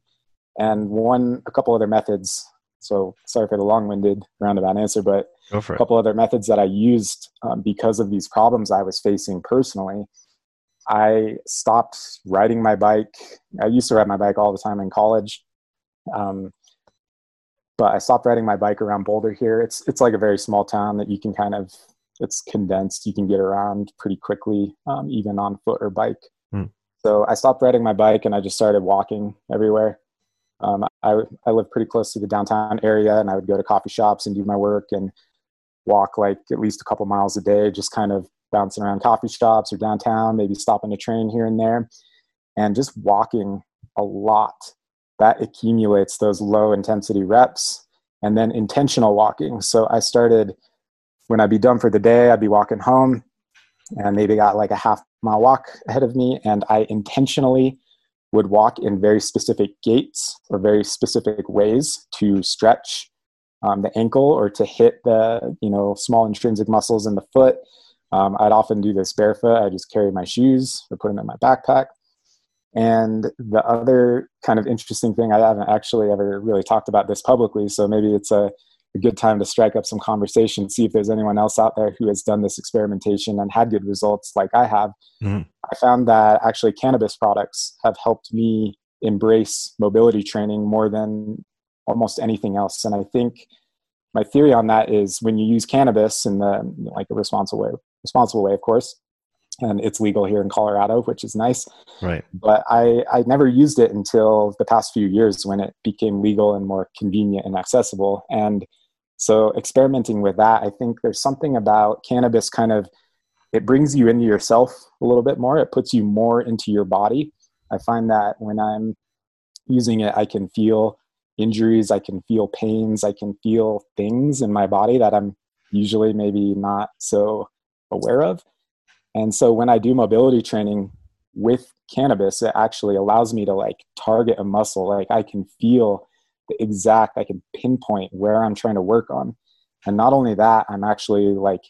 And one, a couple other methods. So sorry for the long-winded roundabout answer, but a couple other methods that I used um, because of these problems I was facing personally. I stopped riding my bike. I used to ride my bike all the time in college. Um, but I stopped riding my bike around Boulder here. It's it's like a very small town that you can kind of it's condensed. You can get around pretty quickly, um, even on foot or bike. Mm. So I stopped riding my bike and I just started walking everywhere. Um, I, I live pretty close to the downtown area and I would go to coffee shops and do my work and walk like at least a couple miles a day, just kind of bouncing around coffee shops or downtown, maybe stopping a train here and there. And just walking a lot that accumulates those low intensity reps and then intentional walking. So I started when I'd be done for the day, I'd be walking home and maybe got like a half mile walk ahead of me. And I intentionally would walk in very specific gaits or very specific ways to stretch um, the ankle or to hit the you know small intrinsic muscles in the foot. Um, I'd often do this barefoot. I just carry my shoes or put them in my backpack. And the other kind of interesting thing, I haven't actually ever really talked about this publicly, so maybe it's a a good time to strike up some conversation, see if there's anyone else out there who has done this experimentation and had good results like I have. Mm-hmm. I found that actually cannabis products have helped me embrace mobility training more than almost anything else. And I think my theory on that is when you use cannabis in the like a responsible way, responsible way, of course, and it's legal here in Colorado, which is nice. Right. But I, I never used it until the past few years when it became legal and more convenient and accessible. And so experimenting with that, I think there's something about cannabis kind of it brings you into yourself a little bit more. It puts you more into your body. I find that when I'm using it, I can feel injuries, I can feel pains, I can feel things in my body that I'm usually maybe not so aware of. And so when I do mobility training with cannabis, it actually allows me to like target a muscle. Like I can feel the exact, I can pinpoint where I'm trying to work on. And not only that, I'm actually like,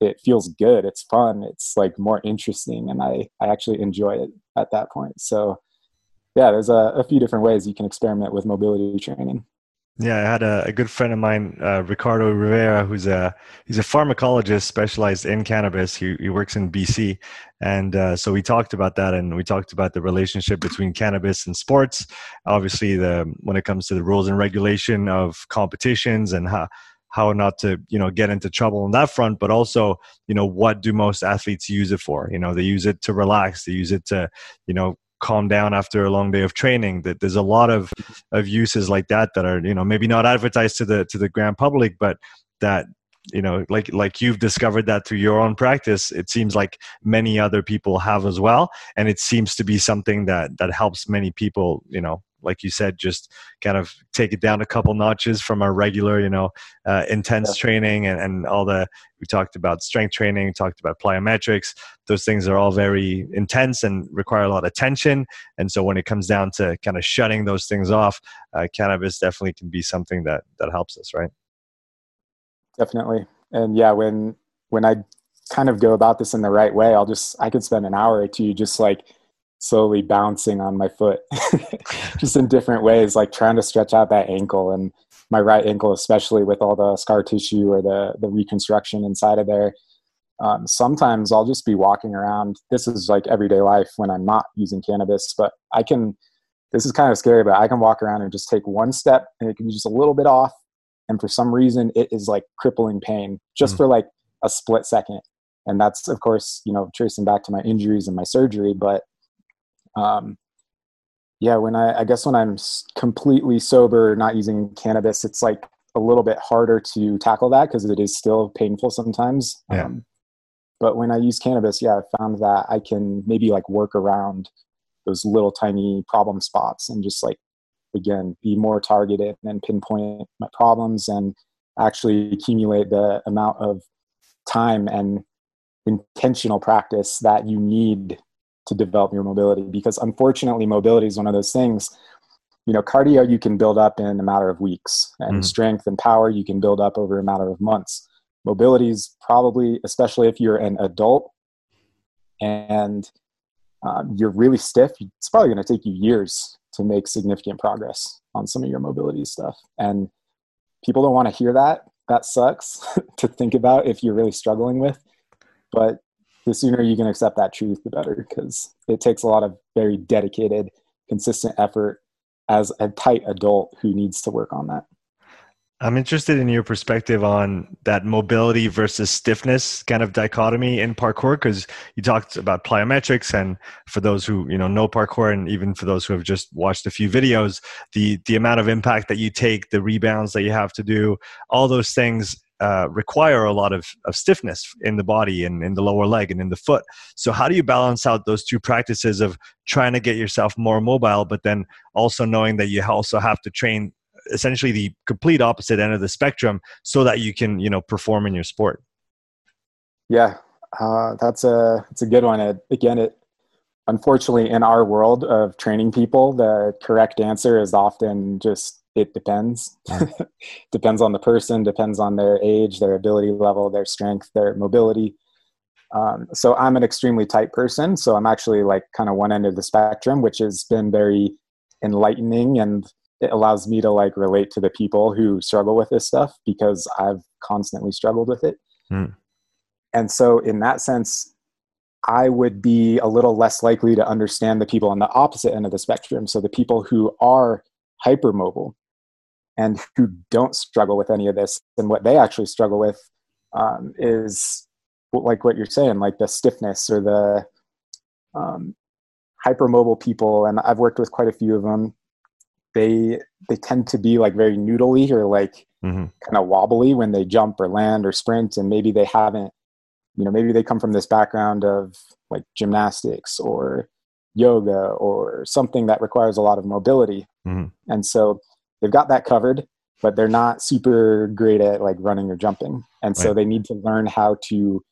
it feels good. It's fun. It's like more interesting. And I, I actually enjoy it at that point. So yeah, there's a, a few different ways you can experiment with mobility training. Yeah, I had a, a good friend of mine, uh, Ricardo Rivera, who's a he's a pharmacologist specialized in cannabis. He he works in BC, and uh, so we talked about that, and we talked about the relationship between cannabis and sports. Obviously, the when it comes to the rules and regulation of competitions and how how not to you know get into trouble on that front but also you know what do most athletes use it for you know they use it to relax they use it to you know calm down after a long day of training. That there's a lot of of uses like that that are you know maybe not advertised to the to the grand public but that you know like like you've discovered that through your own practice it seems like many other people have as well. And it seems to be something that that helps many people you know like you said, just kind of take it down a couple notches from our regular, you know, uh, intense yeah. training and, and all the, we talked about strength training, talked about plyometrics. Those things are all very intense and require a lot of tension. And so when it comes down to kind of shutting those things off, uh, cannabis definitely can be something that, that helps us, right? Definitely. And yeah, when, when I kind of go about this in the right way, I'll just, I could spend an hour or two just like, slowly bouncing on my foot just in different ways like trying to stretch out that ankle and my right ankle especially with all the scar tissue or the the reconstruction inside of there. Um, sometimes i'll just be walking around. This is like everyday life when i'm not using cannabis but i can this is kind of scary but i can walk around and just take one step and it can be just a little bit off. And for some reason it is like crippling pain just mm. for like a split second. And that's of course you know tracing back to my injuries and my surgery but um, yeah, when I, I guess when I'm completely sober, not using cannabis, it's like a little bit harder to tackle that because it is still painful sometimes. Yeah. Um, but when I use cannabis, yeah, I found that I can maybe like work around those little tiny problem spots and just like again be more targeted and pinpoint my problems and actually accumulate the amount of time and intentional practice that you need to develop your mobility because unfortunately mobility is one of those things you know cardio you can build up in a matter of weeks and mm. strength and power you can build up over a matter of months. Mobility is probably especially if you're an adult and um, you're really stiff it's probably going to take you years to make significant progress on some of your mobility stuff. And people don't want to hear that. That sucks to think about if you're really struggling with. But the sooner you can accept that truth, the better, because it takes a lot of very dedicated, consistent effort as a tight adult who needs to work on that. I'm interested in your perspective on that mobility versus stiffness kind of dichotomy in parkour because you talked about plyometrics and for those who you know know parkour and even for those who have just watched a few videos the the amount of impact that you take the rebounds that you have to do all those things uh, require a lot of, of stiffness in the body and in the lower leg and in the foot. So, how do you balance out those two practices of trying to get yourself more mobile, but then also knowing that you also have to train essentially the complete opposite end of the spectrum so that you can, you know, perform in your sport? Yeah, uh, that's a it's a good one. It, again, it unfortunately in our world of training people, the correct answer is often just it depends. depends on the person, depends on their age, their ability level, their strength, their mobility. Um, so I'm an extremely tight person. So I'm actually like kind of one end of the spectrum, which has been very enlightening and it allows me to like relate to the people who struggle with this stuff because I've constantly struggled with it. Mm. And so in that sense, I would be a little less likely to understand the people on the opposite end of the spectrum. So the people who are hypermobile and who don't struggle with any of this, and what they actually struggle with um, is like what you're saying, like the stiffness or the um, hypermobile people. And I've worked with quite a few of them. They they tend to be like very noodly or like mm-hmm. kind of wobbly when they jump or land or sprint, and maybe they haven't you know maybe they come from this background of like gymnastics or yoga or something that requires a lot of mobility mm-hmm. and so they've got that covered but they're not super great at like running or jumping and so right. they need to learn how to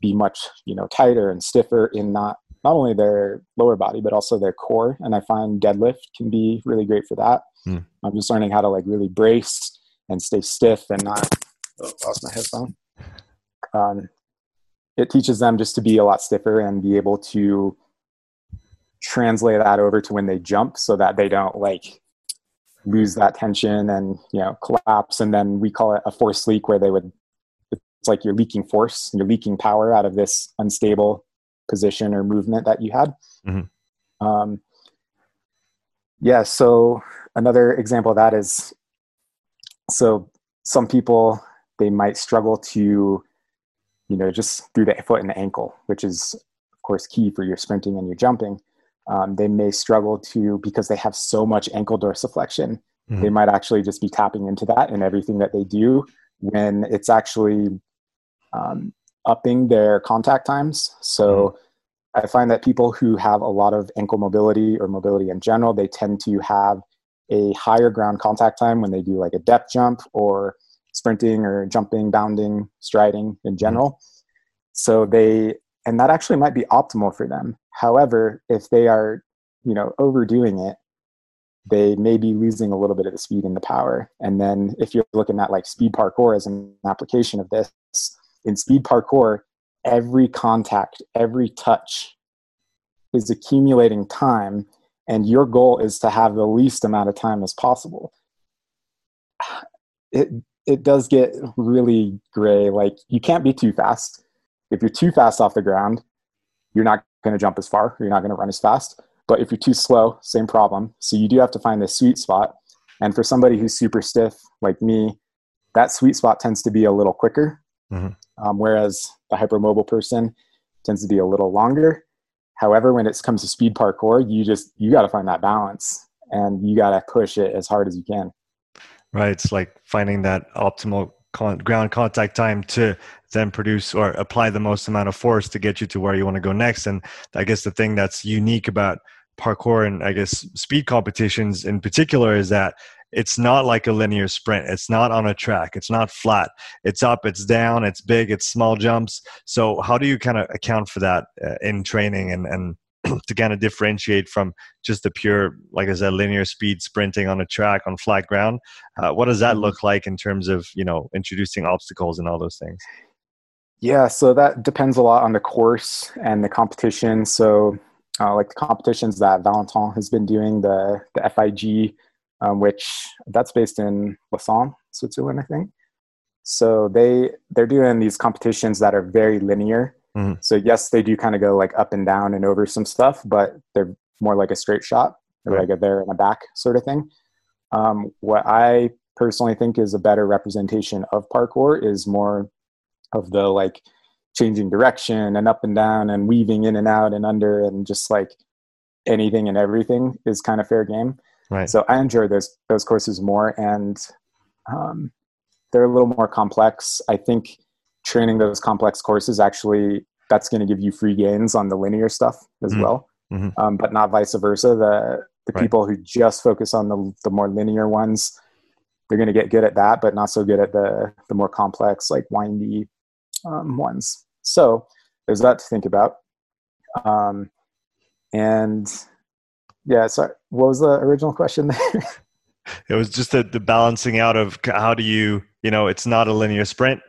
be much you know tighter and stiffer in not not only their lower body but also their core and i find deadlift can be really great for that mm. i'm just learning how to like really brace and stay stiff and not oh, lost my headphone um, it teaches them just to be a lot stiffer and be able to translate that over to when they jump so that they don't like lose that tension and you know collapse and then we call it a force leak where they would it's like you're leaking force you're leaking power out of this unstable position or movement that you had mm-hmm. um, yeah so another example of that is so some people they might struggle to you know, just through the foot and the ankle, which is, of course, key for your sprinting and your jumping. Um, they may struggle to, because they have so much ankle dorsiflexion, mm-hmm. they might actually just be tapping into that in everything that they do when it's actually um, upping their contact times. So mm-hmm. I find that people who have a lot of ankle mobility or mobility in general, they tend to have a higher ground contact time when they do like a depth jump or sprinting or jumping, bounding, striding in mm-hmm. general. So they, and that actually might be optimal for them. However, if they are, you know, overdoing it, they may be losing a little bit of the speed and the power. And then if you're looking at like speed parkour as an application of this, in speed parkour, every contact, every touch is accumulating time, and your goal is to have the least amount of time as possible. It, it does get really gray. Like you can't be too fast. If you're too fast off the ground, you're not going to jump as far. You're not going to run as fast. But if you're too slow, same problem. So you do have to find the sweet spot. And for somebody who's super stiff like me, that sweet spot tends to be a little quicker. Mm-hmm. Um, whereas the hypermobile person tends to be a little longer. However, when it comes to speed parkour, you just you got to find that balance and you got to push it as hard as you can right? It's like finding that optimal con- ground contact time to then produce or apply the most amount of force to get you to where you want to go next. And I guess the thing that's unique about parkour and I guess speed competitions in particular is that it's not like a linear sprint. It's not on a track. It's not flat. It's up, it's down, it's big, it's small jumps. So how do you kind of account for that uh, in training and, and to kind of differentiate from just the pure, like I said, linear speed sprinting on a track on flat ground. Uh, what does that mm-hmm. look like in terms of you know introducing obstacles and all those things? Yeah, so that depends a lot on the course and the competition. So, uh, like the competitions that Valentin has been doing, the the FIG, um, which that's based in Lausanne, Switzerland, I think. So they they're doing these competitions that are very linear Mm-hmm. So yes, they do kind of go like up and down and over some stuff, but they're more like a straight shot, or right. like a there and a back sort of thing. Um, what I personally think is a better representation of parkour is more of the like changing direction and up and down and weaving in and out and under and just like anything and everything is kind of fair game. Right. So I enjoy those those courses more, and um, they're a little more complex. I think training those complex courses actually that's going to give you free gains on the linear stuff as mm-hmm. well mm-hmm. Um, but not vice versa the the right. people who just focus on the, the more linear ones they're going to get good at that but not so good at the the more complex like windy um, ones so there's that to think about um, and yeah sorry what was the original question there it was just the, the balancing out of how do you you know it's not a linear sprint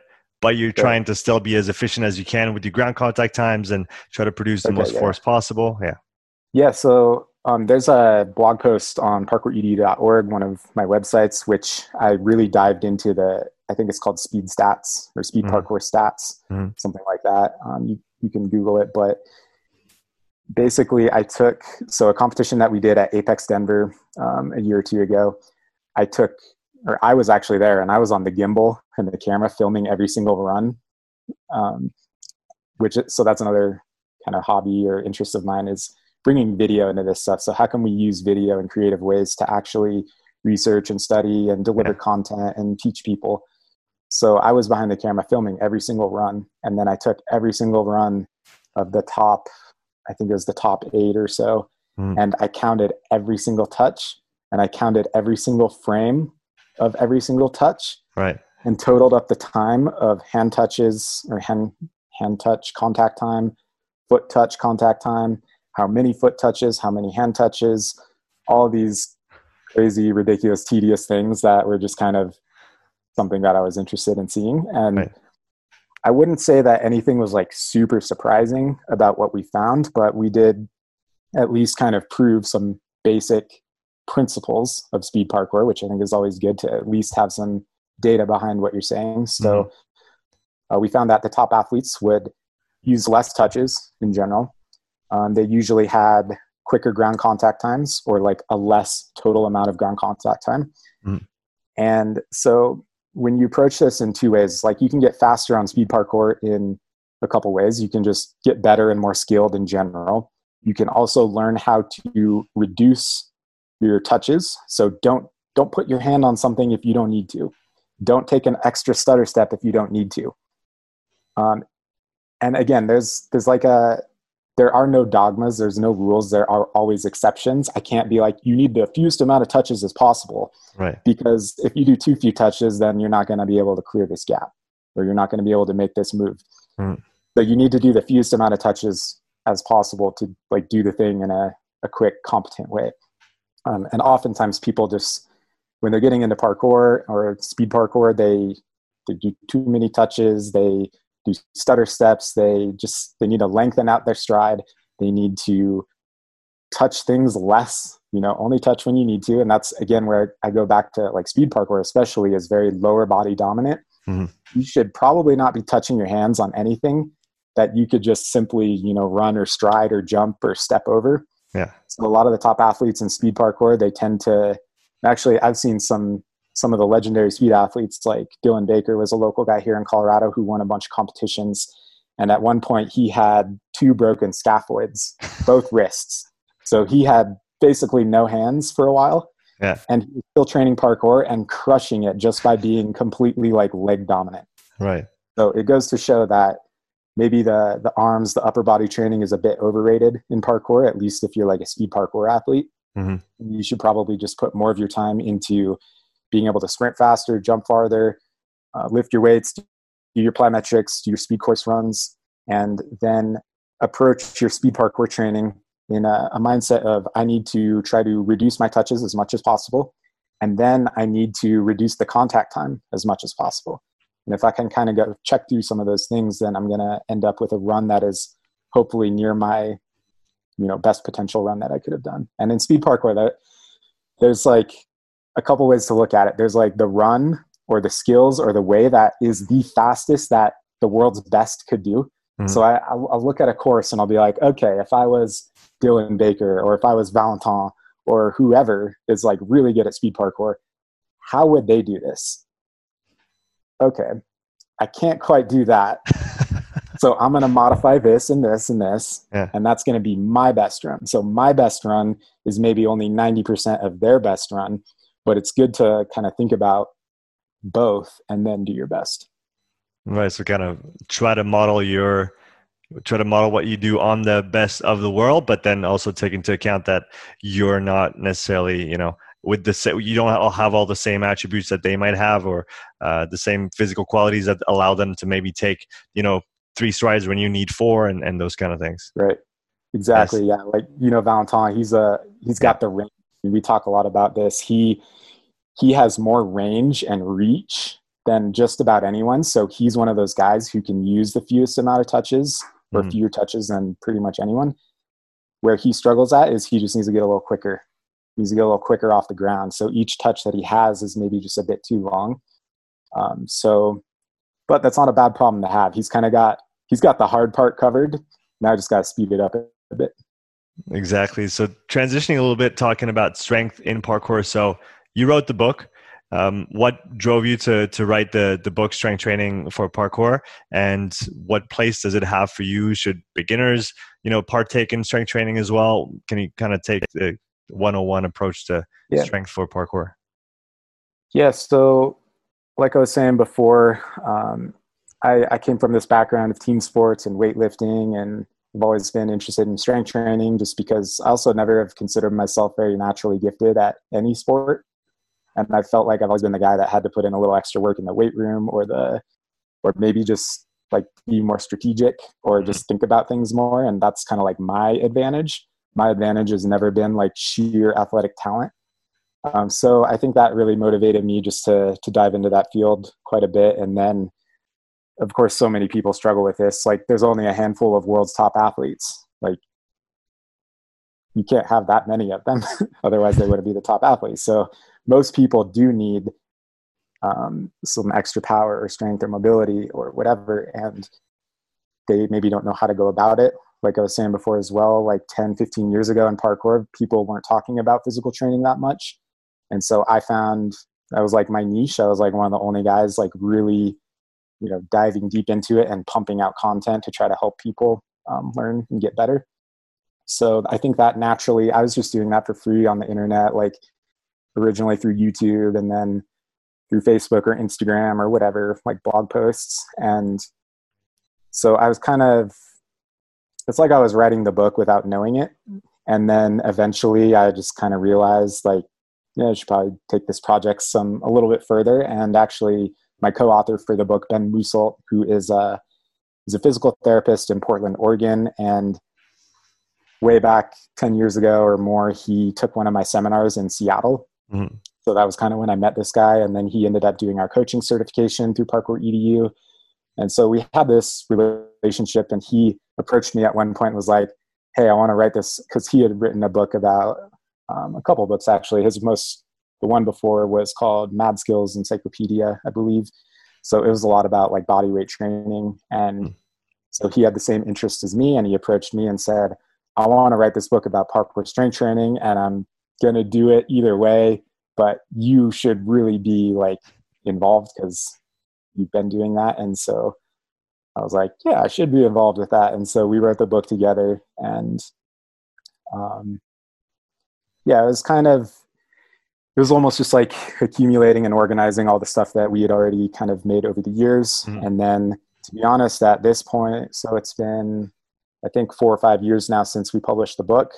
but you're trying to still be as efficient as you can with your ground contact times and try to produce the okay, most yeah. force possible. Yeah. Yeah. So um, there's a blog post on parkouredu.org, one of my websites, which I really dived into the, I think it's called speed stats or speed mm-hmm. parkour stats, mm-hmm. something like that. Um, you, you can Google it, but basically, I took so a competition that we did at Apex Denver um, a year or two ago. I took, or I was actually there, and I was on the gimbal and the camera filming every single run. Um, which so that's another kind of hobby or interest of mine is bringing video into this stuff. So how can we use video in creative ways to actually research and study and deliver yeah. content and teach people? So I was behind the camera filming every single run, and then I took every single run of the top, I think it was the top eight or so, mm. and I counted every single touch, and I counted every single frame of every single touch, right, and totaled up the time of hand touches or hand hand touch contact time, foot touch contact time, how many foot touches, how many hand touches, all these crazy, ridiculous, tedious things that were just kind of something that I was interested in seeing. And right. I wouldn't say that anything was like super surprising about what we found, but we did at least kind of prove some basic principles of speed parkour, which I think is always good to at least have some data behind what you're saying. So mm-hmm. uh, we found that the top athletes would use less touches in general. Um, they usually had quicker ground contact times or like a less total amount of ground contact time. Mm. And so when you approach this in two ways, like you can get faster on speed parkour in a couple ways. You can just get better and more skilled in general. You can also learn how to reduce your touches. So don't don't put your hand on something if you don't need to. Don't take an extra stutter step if you don't need to. Um, and again, there's there's like a there are no dogmas there's no rules there are always exceptions i can't be like you need the fewest amount of touches as possible right because if you do too few touches then you're not going to be able to clear this gap or you're not going to be able to make this move mm. so you need to do the fewest amount of touches as possible to like do the thing in a, a quick competent way um, and oftentimes people just when they're getting into parkour or speed parkour they they do too many touches they do stutter steps. They just they need to lengthen out their stride. They need to touch things less. You know, only touch when you need to, and that's again where I go back to like speed parkour, especially is very lower body dominant. Mm-hmm. You should probably not be touching your hands on anything that you could just simply you know run or stride or jump or step over. Yeah. So a lot of the top athletes in speed parkour, they tend to actually I've seen some some of the legendary speed athletes like Dylan Baker was a local guy here in Colorado who won a bunch of competitions. And at one point he had two broken scaphoids, both wrists. So he had basically no hands for a while. Yeah. And he was still training parkour and crushing it just by being completely like leg dominant. Right. So it goes to show that maybe the the arms, the upper body training is a bit overrated in parkour, at least if you're like a speed parkour athlete. Mm-hmm. You should probably just put more of your time into being able to sprint faster, jump farther, uh, lift your weights, do your plyometrics, do your speed course runs, and then approach your speed parkour training in a, a mindset of I need to try to reduce my touches as much as possible, and then I need to reduce the contact time as much as possible. And if I can kind of go check through some of those things, then I'm going to end up with a run that is hopefully near my, you know, best potential run that I could have done. And in speed parkour, that there's like a couple ways to look at it. There's like the run or the skills or the way that is the fastest that the world's best could do. Mm-hmm. So I, I'll, I'll, look at a course and I'll be like, okay, if I was Dylan Baker or if I was Valentin or whoever is like really good at speed parkour, how would they do this? Okay, I can't quite do that. so I'm going to modify this and this and this, yeah. and that's going to be my best run. So my best run is maybe only 90% of their best run but it's good to kind of think about both and then do your best right so kind of try to model your try to model what you do on the best of the world but then also take into account that you're not necessarily you know with the you don't all have all the same attributes that they might have or uh, the same physical qualities that allow them to maybe take you know three strides when you need four and, and those kind of things right exactly yes. yeah like you know valentin he's a he's got yeah. the range we talk a lot about this. He he has more range and reach than just about anyone. So he's one of those guys who can use the fewest amount of touches or mm-hmm. fewer touches than pretty much anyone. Where he struggles at is he just needs to get a little quicker. He needs to get a little quicker off the ground. So each touch that he has is maybe just a bit too long. Um, so, but that's not a bad problem to have. He's kind of got he's got the hard part covered. Now I just got to speed it up a bit. Exactly. So transitioning a little bit, talking about strength in parkour. So you wrote the book. Um, what drove you to to write the the book Strength Training for Parkour, and what place does it have for you? Should beginners, you know, partake in strength training as well? Can you kind of take the 101 approach to yeah. strength for parkour? Yeah. So, like I was saying before, um, I, I came from this background of team sports and weightlifting and I've always been interested in strength training just because I also never have considered myself very naturally gifted at any sport. And I felt like I've always been the guy that had to put in a little extra work in the weight room or the, or maybe just like be more strategic or mm-hmm. just think about things more. And that's kind of like my advantage. My advantage has never been like sheer athletic talent. Um, so I think that really motivated me just to to dive into that field quite a bit. And then of course so many people struggle with this. Like there's only a handful of world's top athletes. Like you can't have that many of them. Otherwise they wouldn't be the top athletes. So most people do need um, some extra power or strength or mobility or whatever and they maybe don't know how to go about it like i was saying before as well like 10 15 years ago in parkour people weren't talking about physical training that much. And so i found that was like my niche. I was like one of the only guys like really you know diving deep into it and pumping out content to try to help people um, learn and get better. So i think that naturally i was just doing that for free on the internet like originally through youtube and then through facebook or instagram or whatever like blog posts. And so i was kind of it's like i was writing the book without knowing it and then eventually i just kind of realized like yeah i should probably take this project some a little bit further and actually my co-author for the book, Ben Musholt, who is a is a physical therapist in Portland, Oregon, and way back ten years ago or more, he took one of my seminars in Seattle. Mm-hmm. So that was kind of when I met this guy, and then he ended up doing our coaching certification through Parkour EDU. And so we had this relationship, and he approached me at one point and was like, "Hey, I want to write this," because he had written a book about um, a couple books actually. His most the one before was called Mad Skills Encyclopedia, I believe. So it was a lot about like body weight training. And hmm. so he had the same interest as me and he approached me and said, I want to write this book about parkour strength training and I'm going to do it either way, but you should really be like involved because you've been doing that. And so I was like, yeah, I should be involved with that. And so we wrote the book together and um, yeah, it was kind of it was almost just like accumulating and organizing all the stuff that we had already kind of made over the years. Mm-hmm. And then, to be honest, at this point, so it's been, I think, four or five years now since we published the book.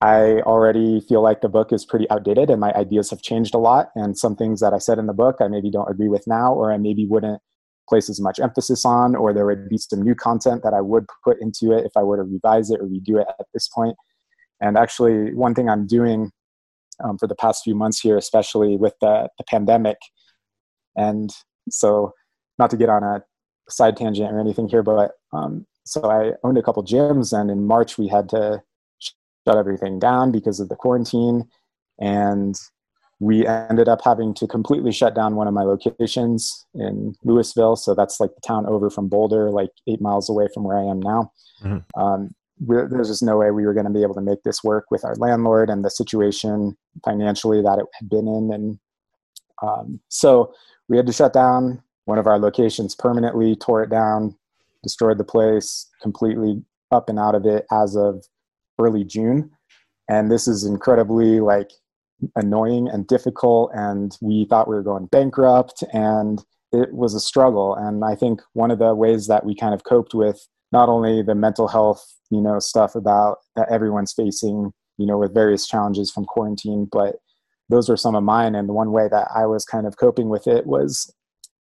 I already feel like the book is pretty outdated and my ideas have changed a lot. And some things that I said in the book, I maybe don't agree with now, or I maybe wouldn't place as much emphasis on, or there would be some new content that I would put into it if I were to revise it or redo it at this point. And actually, one thing I'm doing um, for the past few months here, especially with the, the pandemic. And so, not to get on a side tangent or anything here, but um, so I owned a couple gyms, and in March we had to shut everything down because of the quarantine, and we ended up having to completely shut down one of my locations in Louisville. So that's like the town over from Boulder, like eight miles away from where I am now. Mm-hmm. Um, there's just no way we were going to be able to make this work with our landlord and the situation financially that it had been in. And um, so we had to shut down one of our locations permanently, tore it down, destroyed the place completely up and out of it as of early June. And this is incredibly like annoying and difficult. And we thought we were going bankrupt and it was a struggle. And I think one of the ways that we kind of coped with not only the mental health, you know, stuff about that everyone's facing, you know, with various challenges from quarantine, but those were some of mine. And the one way that I was kind of coping with it was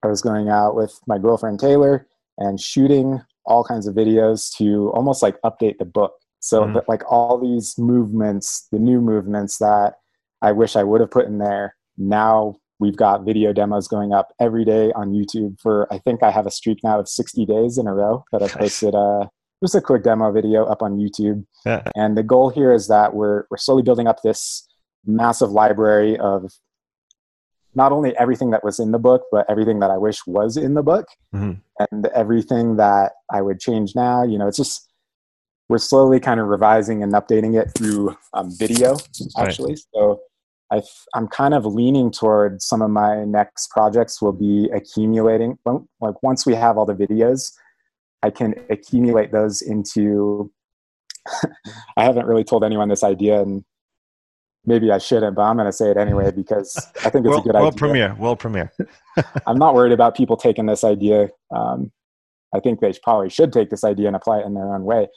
I was going out with my girlfriend Taylor and shooting all kinds of videos to almost like update the book. So mm-hmm. like all these movements, the new movements that I wish I would have put in there now We've got video demos going up every day on YouTube for I think I have a streak now of 60 days in a row that I posted uh, just a quick demo video up on YouTube. Yeah. And the goal here is that we're we're slowly building up this massive library of not only everything that was in the book, but everything that I wish was in the book, mm-hmm. and everything that I would change now. You know, it's just we're slowly kind of revising and updating it through um, video actually. Right. So i am kind of leaning toward some of my next projects will be accumulating. Like once we have all the videos, I can accumulate those into. I haven't really told anyone this idea, and maybe I shouldn't, but I'm going to say it anyway because I think it's well, a good idea. well idea. Premiere, well premiere. I'm not worried about people taking this idea. Um, I think they probably should take this idea and apply it in their own way.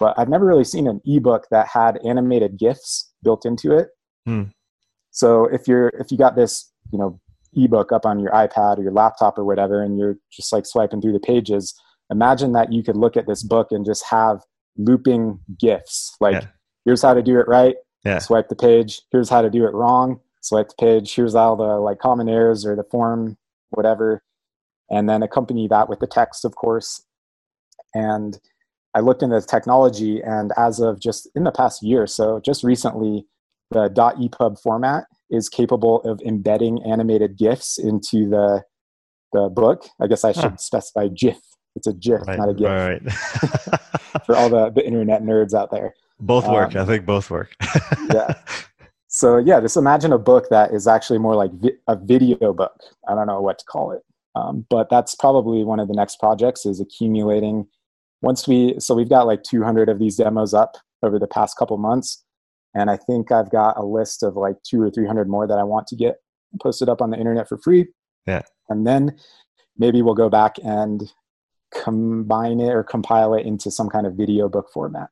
But I've never really seen an ebook that had animated GIFs built into it. Hmm. So if you're if you got this, you know, ebook up on your iPad or your laptop or whatever, and you're just like swiping through the pages, imagine that you could look at this book and just have looping GIFs. Like, yeah. here's how to do it right. Yeah. Swipe the page. Here's how to do it wrong. Swipe the page. Here's all the like common errors or the form, whatever. And then accompany that with the text, of course. And I looked into the technology, and as of just in the past year, so just recently, the .epub format is capable of embedding animated GIFs into the the book. I guess I should huh. specify GIF. It's a GIF, right, not a GIF. Right. For all the, the internet nerds out there. Both work. Um, I think both work. yeah. So yeah, just imagine a book that is actually more like vi- a video book. I don't know what to call it, um, but that's probably one of the next projects is accumulating. Once we so we've got like 200 of these demos up over the past couple months, and I think I've got a list of like two or 300 more that I want to get posted up on the internet for free. Yeah, and then maybe we'll go back and combine it or compile it into some kind of video book format.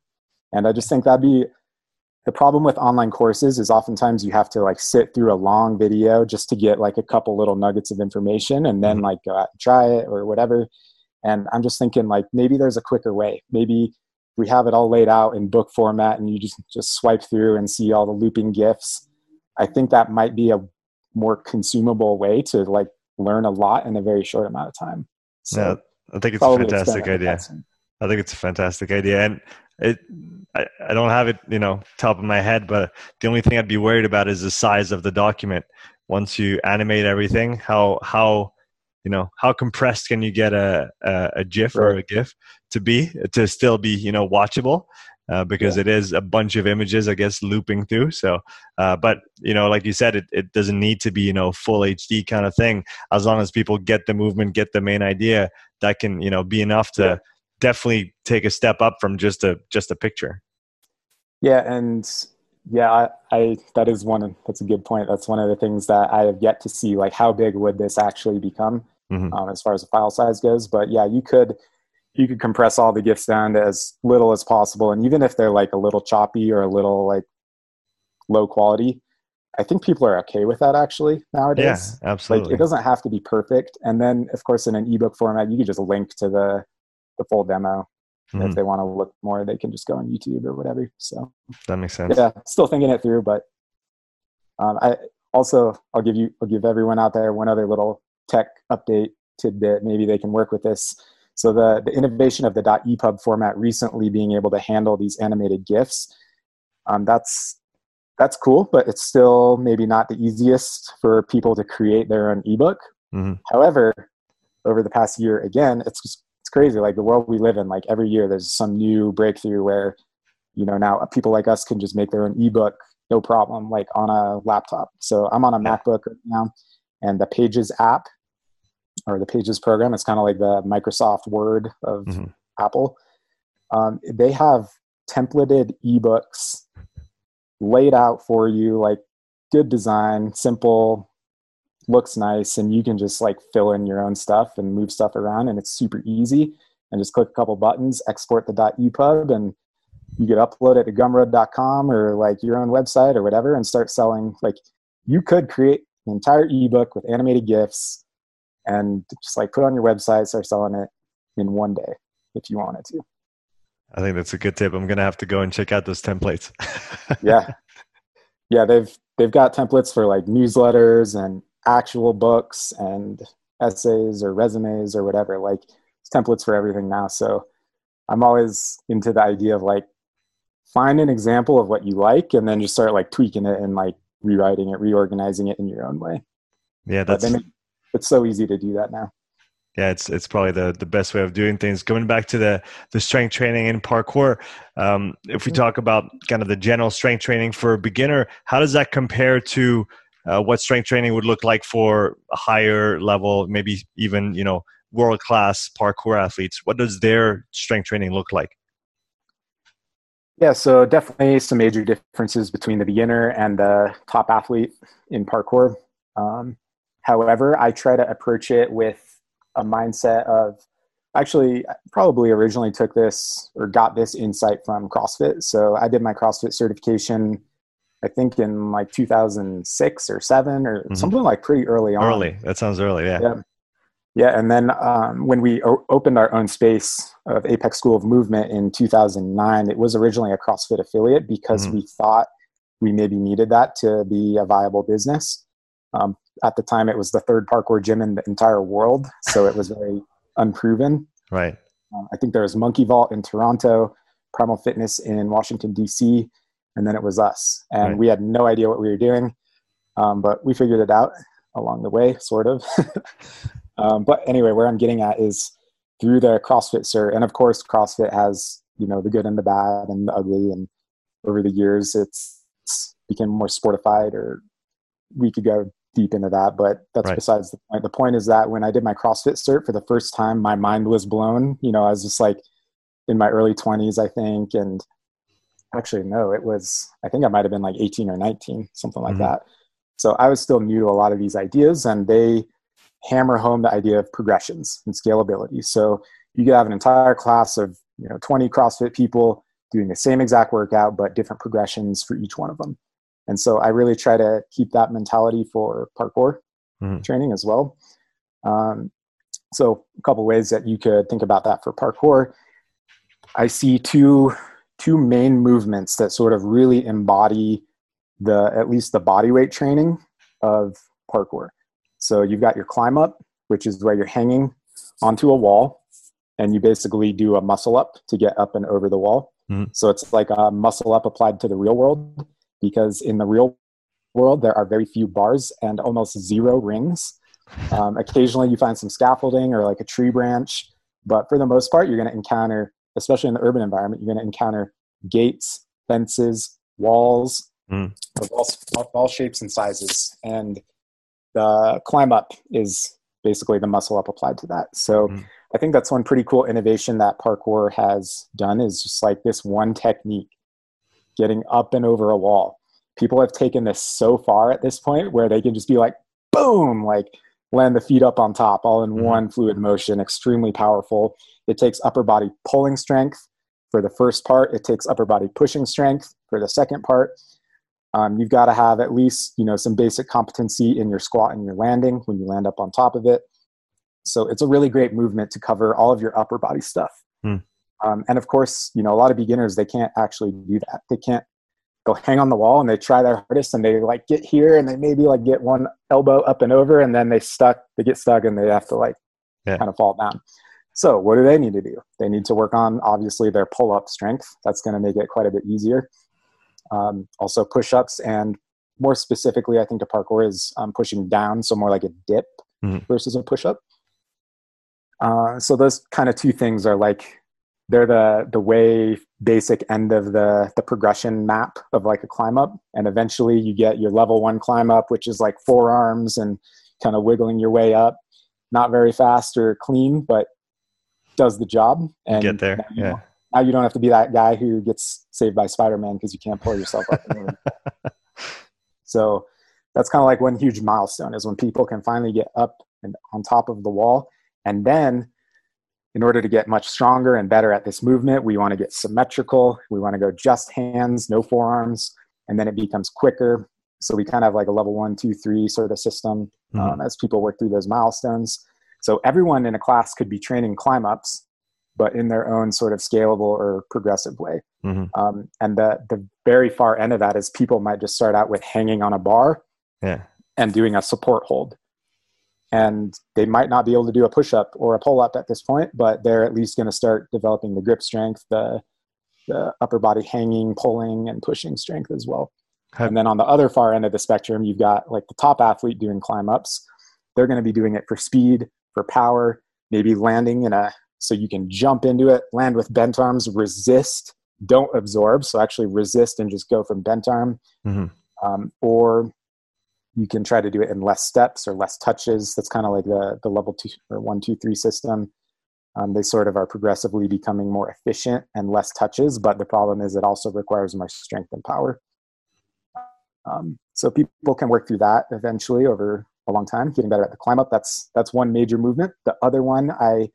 And I just think that'd be the problem with online courses is oftentimes you have to like sit through a long video just to get like a couple little nuggets of information and then mm-hmm. like go out and try it or whatever. And I'm just thinking like maybe there's a quicker way. Maybe we have it all laid out in book format and you just just swipe through and see all the looping gifs. I think that might be a more consumable way to like learn a lot in a very short amount of time. So yeah, I think it's a fantastic idea. I think it's a fantastic idea. And it I, I don't have it you know top of my head but the only thing i'd be worried about is the size of the document once you animate everything how how you know how compressed can you get a a, a gif right. or a gif to be to still be you know watchable uh, because yeah. it is a bunch of images, I guess, looping through. So, uh, but you know, like you said, it, it doesn't need to be you know full HD kind of thing. As long as people get the movement, get the main idea, that can you know be enough to yeah definitely take a step up from just a just a picture. Yeah, and yeah, I, I that is one. That's a good point. That's one of the things that I have yet to see. Like, how big would this actually become mm-hmm. um, as far as the file size goes? But yeah, you could you could compress all the gifs down to as little as possible, and even if they're like a little choppy or a little like low quality, I think people are okay with that actually nowadays. Yeah, absolutely. Like, it doesn't have to be perfect. And then, of course, in an ebook format, you can just link to the the full demo. Mm-hmm. If they want to look more, they can just go on YouTube or whatever. So that makes sense. Yeah, still thinking it through, but um, I also I'll give you I'll give everyone out there one other little tech update tidbit. Maybe they can work with this. So the the innovation of the .epub format recently being able to handle these animated GIFs, um, that's that's cool, but it's still maybe not the easiest for people to create their own ebook. Mm-hmm. However, over the past year, again, it's it's crazy. Like the world we live in, like every year there's some new breakthrough where, you know, now people like us can just make their own ebook, no problem, like on a laptop. So I'm on a MacBook right now, and the Pages app or the Pages program, it's kind of like the Microsoft Word of mm-hmm. Apple. Um, they have templated ebooks laid out for you, like good design, simple, looks nice and you can just like fill in your own stuff and move stuff around and it's super easy and just click a couple buttons export the epub and you could upload it to gumroad.com or like your own website or whatever and start selling like you could create an entire ebook with animated gifs and just like put on your website start selling it in one day if you wanted to. I think that's a good tip. I'm gonna have to go and check out those templates. Yeah. Yeah they've they've got templates for like newsletters and actual books and essays or resumes or whatever. Like templates for everything now. So i'm always into the idea of like find an example of what you like and then just start like tweaking it and like rewriting it reorganizing it in your own way. Yeah that's make, it's so easy to do that now yeah, it's it's probably the the best way of doing things. Going back to the the strength training in parkour, um, if we mm-hmm. talk about kind of the general strength training for a beginner, how does that compare to uh, what strength training would look like for a higher level, maybe even you know world class parkour athletes? What does their strength training look like? Yeah, so definitely some major differences between the beginner and the top athlete in parkour. Um, however, I try to approach it with a mindset of actually probably originally took this or got this insight from CrossFit. So I did my CrossFit certification, I think in like 2006 or seven or mm-hmm. something like pretty early on. Early. That sounds early. Yeah. Yeah. yeah. And then um, when we o- opened our own space of Apex School of Movement in 2009, it was originally a CrossFit affiliate because mm-hmm. we thought we maybe needed that to be a viable business. Um, at the time, it was the third parkour gym in the entire world, so it was very unproven. Right. Um, I think there was Monkey Vault in Toronto, Primal Fitness in Washington D.C., and then it was us, and right. we had no idea what we were doing, um, but we figured it out along the way, sort of. um, but anyway, where I'm getting at is through the CrossFit cert, and of course, CrossFit has you know the good and the bad and the ugly, and over the years, it's, it's become more sportified or we could go deep into that, but that's right. besides the point. The point is that when I did my CrossFit cert for the first time, my mind was blown. You know, I was just like in my early 20s, I think. And actually, no, it was, I think I might have been like 18 or 19, something like mm-hmm. that. So I was still new to a lot of these ideas, and they hammer home the idea of progressions and scalability. So you could have an entire class of, you know, 20 CrossFit people doing the same exact workout, but different progressions for each one of them. And so I really try to keep that mentality for parkour mm-hmm. training as well. Um, so a couple ways that you could think about that for parkour. I see two two main movements that sort of really embody the at least the body weight training of parkour. So you've got your climb up, which is where you're hanging onto a wall and you basically do a muscle up to get up and over the wall. Mm-hmm. So it's like a muscle up applied to the real world because in the real world there are very few bars and almost zero rings. Um, occasionally you find some scaffolding or like a tree branch, but for the most part you're going to encounter, especially in the urban environment, you're going to encounter gates, fences, walls mm. of all, all shapes and sizes. And the climb up is basically the muscle up applied to that. So mm. I think that's one pretty cool innovation that parkour has done is just like this one technique getting up and over a wall. People have taken this so far at this point where they can just be like, boom, like land the feet up on top, all in mm-hmm. one fluid motion, extremely powerful. It takes upper body pulling strength for the first part. It takes upper body pushing strength for the second part. Um, you've got to have at least you know some basic competency in your squat and your landing when you land up on top of it. So it's a really great movement to cover all of your upper body stuff. Mm. Um, and of course, you know, a lot of beginners, they can't actually do that. They can't go hang on the wall and they try their hardest and they like get here and they maybe like get one elbow up and over and then they stuck, they get stuck and they have to like yeah. kind of fall down. So what do they need to do? They need to work on obviously their pull up strength. That's going to make it quite a bit easier. Um, also push ups and more specifically, I think the parkour is um, pushing down. So more like a dip mm-hmm. versus a push up. Uh, so those kind of two things are like they're the the way basic end of the the progression map of like a climb up. And eventually you get your level one climb up which is like forearms and kind of wiggling your way up. Not very fast or clean but does the job. And get there now, yeah. now you don't have to be that guy who gets saved by spider-man because you can't pull yourself up so that's kind of like one huge milestone is when people can finally get up and on top of the wall. And then in order to get much stronger and better at this movement, we want to get symmetrical. We want to go just hands, no forearms, and then it becomes quicker. So we kind of have like a level one, two, three sort of system mm-hmm. um, as people work through those milestones. So everyone in a class could be training climb ups, but in their own sort of scalable or progressive way. Mm-hmm. Um, and the the very far end of that is people might just start out with hanging on a bar, yeah. and doing a support hold and they might not be able to do a push up or a pull up at this point, but they're at least going to start developing the grip strength, the, the upper body hanging, pulling, and pushing strength as well. Okay. And then on the other far end of the spectrum, you've got like the top athlete doing climb ups. They're going to be doing it for speed, for power, maybe landing in a so you can jump into it, land with bent arms, resist, don't absorb. So actually resist and just go from bent arm. Mm-hmm. Um, or you can try to do it in less steps or less touches. That's kind of like the, the level two or one, two, three system. Um, they sort of are progressively becoming more efficient and less touches, but the problem is it also requires more strength and power. Um, so people can work through that eventually over a long time, getting better at the climb up. That's that's one major movement. The other one I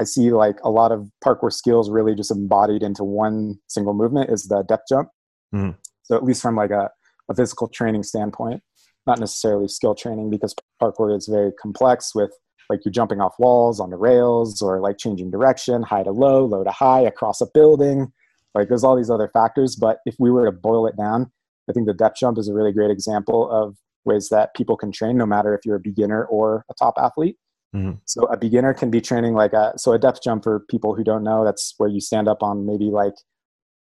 I see like a lot of parkour skills really just embodied into one single movement is the depth jump. Mm. So at least from like a, a physical training standpoint, not necessarily skill training because parkour is very complex with like you're jumping off walls on the rails or like changing direction, high to low, low to high, across a building. Like there's all these other factors. But if we were to boil it down, I think the depth jump is a really great example of ways that people can train no matter if you're a beginner or a top athlete. Mm-hmm. So a beginner can be training like a so a depth jump for people who don't know that's where you stand up on maybe like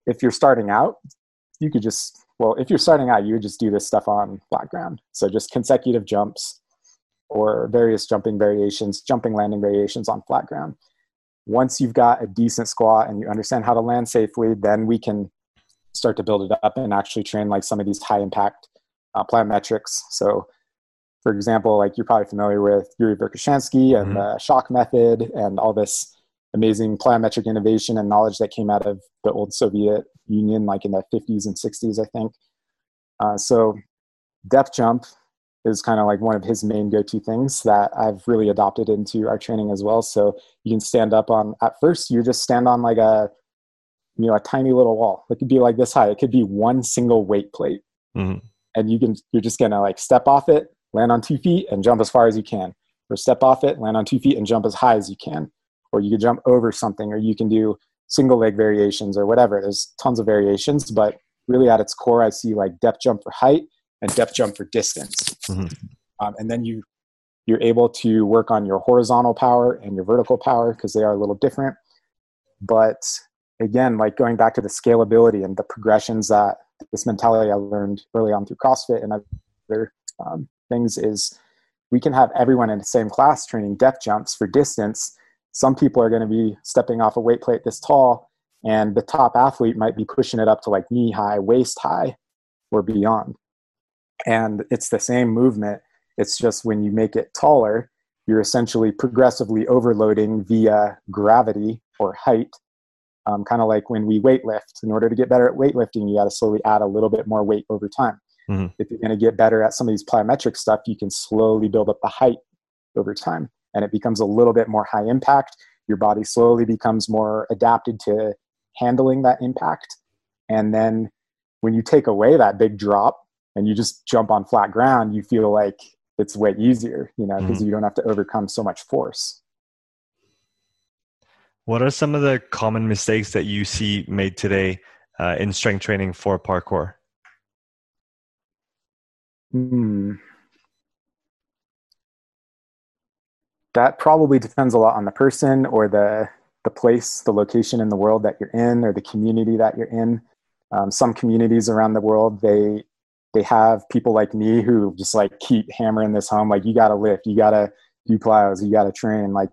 if you're starting out you could just well if you're starting out you would just do this stuff on flat ground. So just consecutive jumps or various jumping variations jumping landing variations on flat ground. Once you've got a decent squat and you understand how to land safely then we can start to build it up and actually train like some of these high impact uh, plyometrics. So for example, like you're probably familiar with Yuri Verkhoshansky and mm-hmm. the shock method and all this amazing plyometric innovation and knowledge that came out of the old Soviet Union, like in the 50s and 60s, I think. Uh, so, depth jump is kind of like one of his main go-to things that I've really adopted into our training as well. So you can stand up on. At first, you just stand on like a, you know, a tiny little wall. It could be like this high. It could be one single weight plate, mm-hmm. and you can. You're just gonna like step off it, land on two feet and jump as far as you can or step off it land on two feet and jump as high as you can or you can jump over something or you can do single leg variations or whatever there's tons of variations but really at its core i see like depth jump for height and depth jump for distance mm-hmm. um, and then you you're able to work on your horizontal power and your vertical power because they are a little different but again like going back to the scalability and the progressions that this mentality i learned early on through crossfit and other um, things is we can have everyone in the same class training depth jumps for distance. Some people are going to be stepping off a weight plate this tall, and the top athlete might be pushing it up to like knee high, waist high, or beyond. And it's the same movement. It's just when you make it taller, you're essentially progressively overloading via gravity or height. Um, kind of like when we weightlift. In order to get better at weightlifting, you got to slowly add a little bit more weight over time. Mm-hmm. If you're going to get better at some of these plyometric stuff, you can slowly build up the height over time. And it becomes a little bit more high impact. Your body slowly becomes more adapted to handling that impact. And then when you take away that big drop and you just jump on flat ground, you feel like it's way easier, you know, because mm-hmm. you don't have to overcome so much force. What are some of the common mistakes that you see made today uh, in strength training for parkour? Hmm. That probably depends a lot on the person or the the place, the location in the world that you're in, or the community that you're in. Um, some communities around the world, they they have people like me who just like keep hammering this home. Like you got to lift, you got to do plyos, you got to train. Like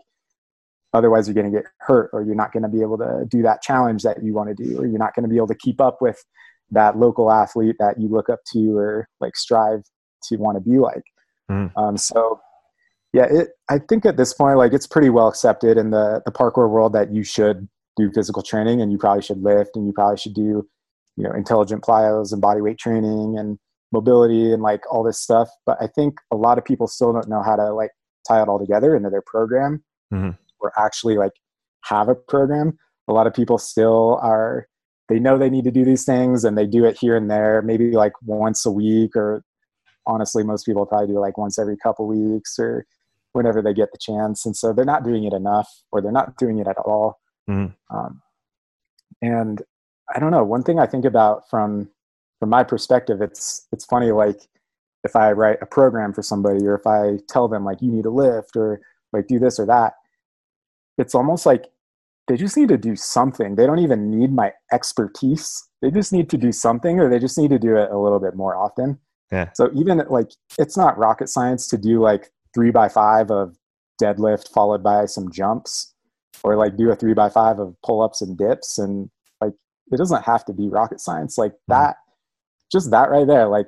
otherwise, you're going to get hurt, or you're not going to be able to do that challenge that you want to do, or you're not going to be able to keep up with that local athlete that you look up to or like strive to want to be like. Mm. Um, so yeah, it, I think at this point, like it's pretty well accepted in the, the parkour world that you should do physical training and you probably should lift and you probably should do, you know, intelligent plyos and body weight training and mobility and like all this stuff. But I think a lot of people still don't know how to like tie it all together into their program mm-hmm. or actually like have a program. A lot of people still are they know they need to do these things and they do it here and there, maybe like once a week or honestly, most people probably do like once every couple weeks or whenever they get the chance. And so they're not doing it enough or they're not doing it at all. Mm. Um, and I don't know, one thing I think about from, from my perspective, it's, it's funny, like if I write a program for somebody or if I tell them like, you need to lift or like do this or that, it's almost like they just need to do something. They don't even need my expertise. They just need to do something or they just need to do it a little bit more often. Yeah. So even like it's not rocket science to do like three by five of deadlift followed by some jumps or like do a three by five of pull-ups and dips and like it doesn't have to be rocket science like mm-hmm. that just that right there like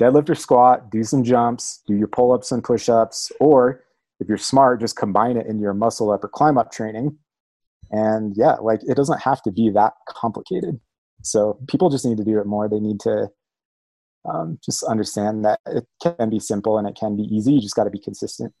deadlift or squat do some jumps do your pull-ups and push-ups or if you're smart just combine it in your muscle up or climb up training. And yeah like it doesn't have to be that complicated. So people just need to do it more. They need to um, just understand that it can be simple and it can be easy. You just got to be consistent.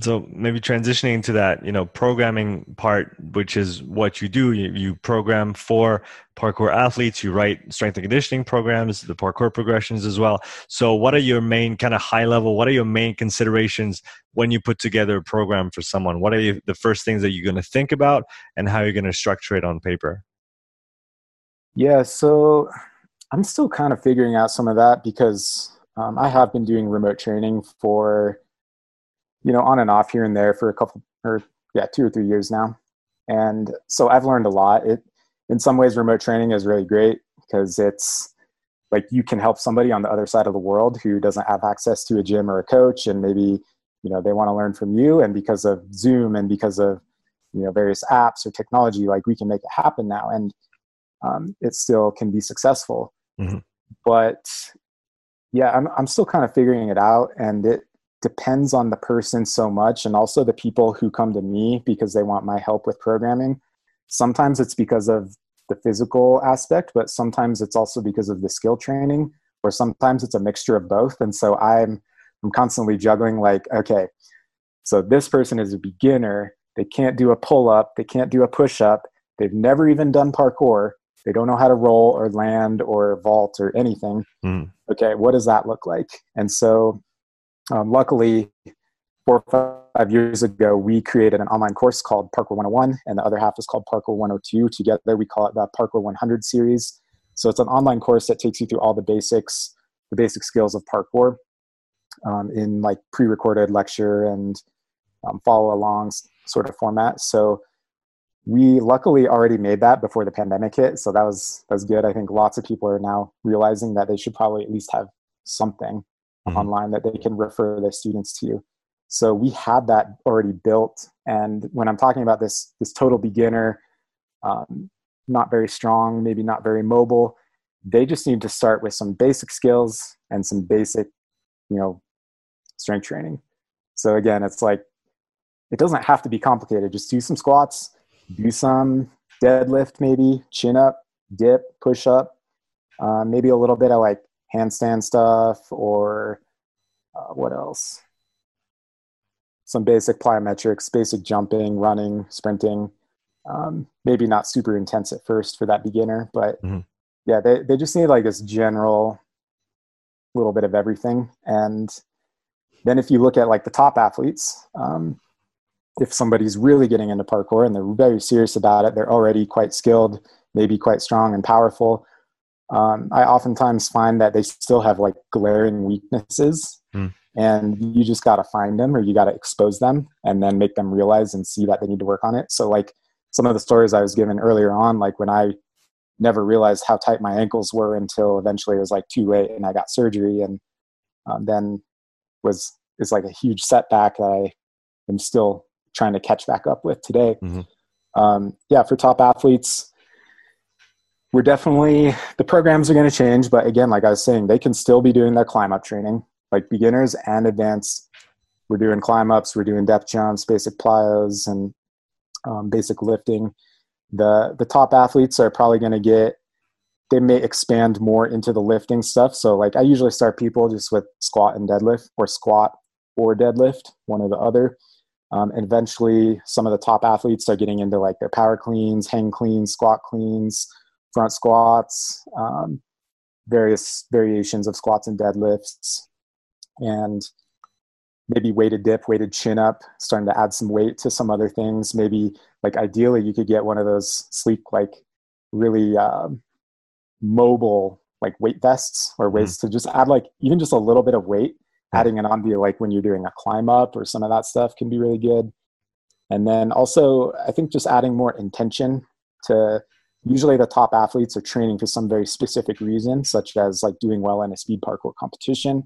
So maybe transitioning to that you know programming part which is what you do. You, you, program for parkour athletes. You write strength and conditioning programs the parkour progressions as well. So what are your main kind of high level what are your main considerations when you put together a program for someone? What are you, the first things that you're going to think about and how you're going to structure it on paper? Yeah so i'm still kind of figuring out some of that because um, i have been doing remote training for you know, on and off here and there for a couple or yeah, two or three years now. And so I've learned a lot. It in some ways remote training is really great because it's like you can help somebody on the other side of the world who doesn't have access to a gym or a coach and maybe you know they want to learn from you and because of zoom and because of you know various apps or technology like we can make it happen now and um, it still can be successful mm-hmm. but yeah I'm, I'm still kind of figuring it out and it depends on the person so much and also the people who come to me because they want my help with programming sometimes it's because of the physical aspect but sometimes it's also because of the skill training or sometimes it's a mixture of both and so i'm i'm constantly juggling like okay so this person is a beginner they can't do a pull up they can't do a push up they've never even done parkour they don't know how to roll or land or vault or anything mm. okay what does that look like and so um, luckily, four or five years ago, we created an online course called Parkour 101, and the other half is called Parkour 102. Together, we call it the Parkour 100 series. So it's an online course that takes you through all the basics, the basic skills of parkour um, in like pre-recorded lecture and um, follow along sort of format. So we luckily already made that before the pandemic hit. So that was that was good. I think lots of people are now realizing that they should probably at least have something mm-hmm. online that they can refer their students to. So we had that already built. And when I'm talking about this, this total beginner, um, not very strong, maybe not very mobile, they just need to start with some basic skills and some basic, you know, strength training. So again, it's like it doesn't have to be complicated. Just do some squats, do some deadlift, maybe chin up, dip, push up, uh, maybe a little bit of like handstand stuff or uh, what else? Some basic plyometrics, basic jumping, running, sprinting. Um, maybe not super intense at first for that beginner, but mm-hmm. yeah, they, they just need like this general little bit of everything. And then if you look at like the top athletes, um, if somebody's really getting into parkour and they're very serious about it, they're already quite skilled, maybe quite strong and powerful um, I oftentimes find that they still have like glaring weaknesses, mm. and you just got to find them or you got to expose them and then make them realize and see that they need to work on it. So, like some of the stories I was given earlier on, like when I never realized how tight my ankles were until eventually it was like too late and I got surgery, and um, then was is like a huge setback that I am still trying to catch back up with today. Mm-hmm. Um, yeah, for top athletes we're definitely the programs are going to change but again like i was saying they can still be doing their climb up training like beginners and advanced we're doing climb ups we're doing depth jumps basic plyos and um, basic lifting the the top athletes are probably going to get they may expand more into the lifting stuff so like i usually start people just with squat and deadlift or squat or deadlift one or the other um, and eventually some of the top athletes are getting into like their power cleans hang cleans squat cleans front squats, um, various variations of squats and deadlifts, and maybe weighted dip, weighted chin up, starting to add some weight to some other things. Maybe like ideally you could get one of those sleek, like really uh, mobile like weight vests or ways mm. to just add like even just a little bit of weight adding it on to like when you're doing a climb up or some of that stuff can be really good. And then also i think just adding more intention to usually the top athletes are training for some very specific reason such as like doing well in a speed parkour competition.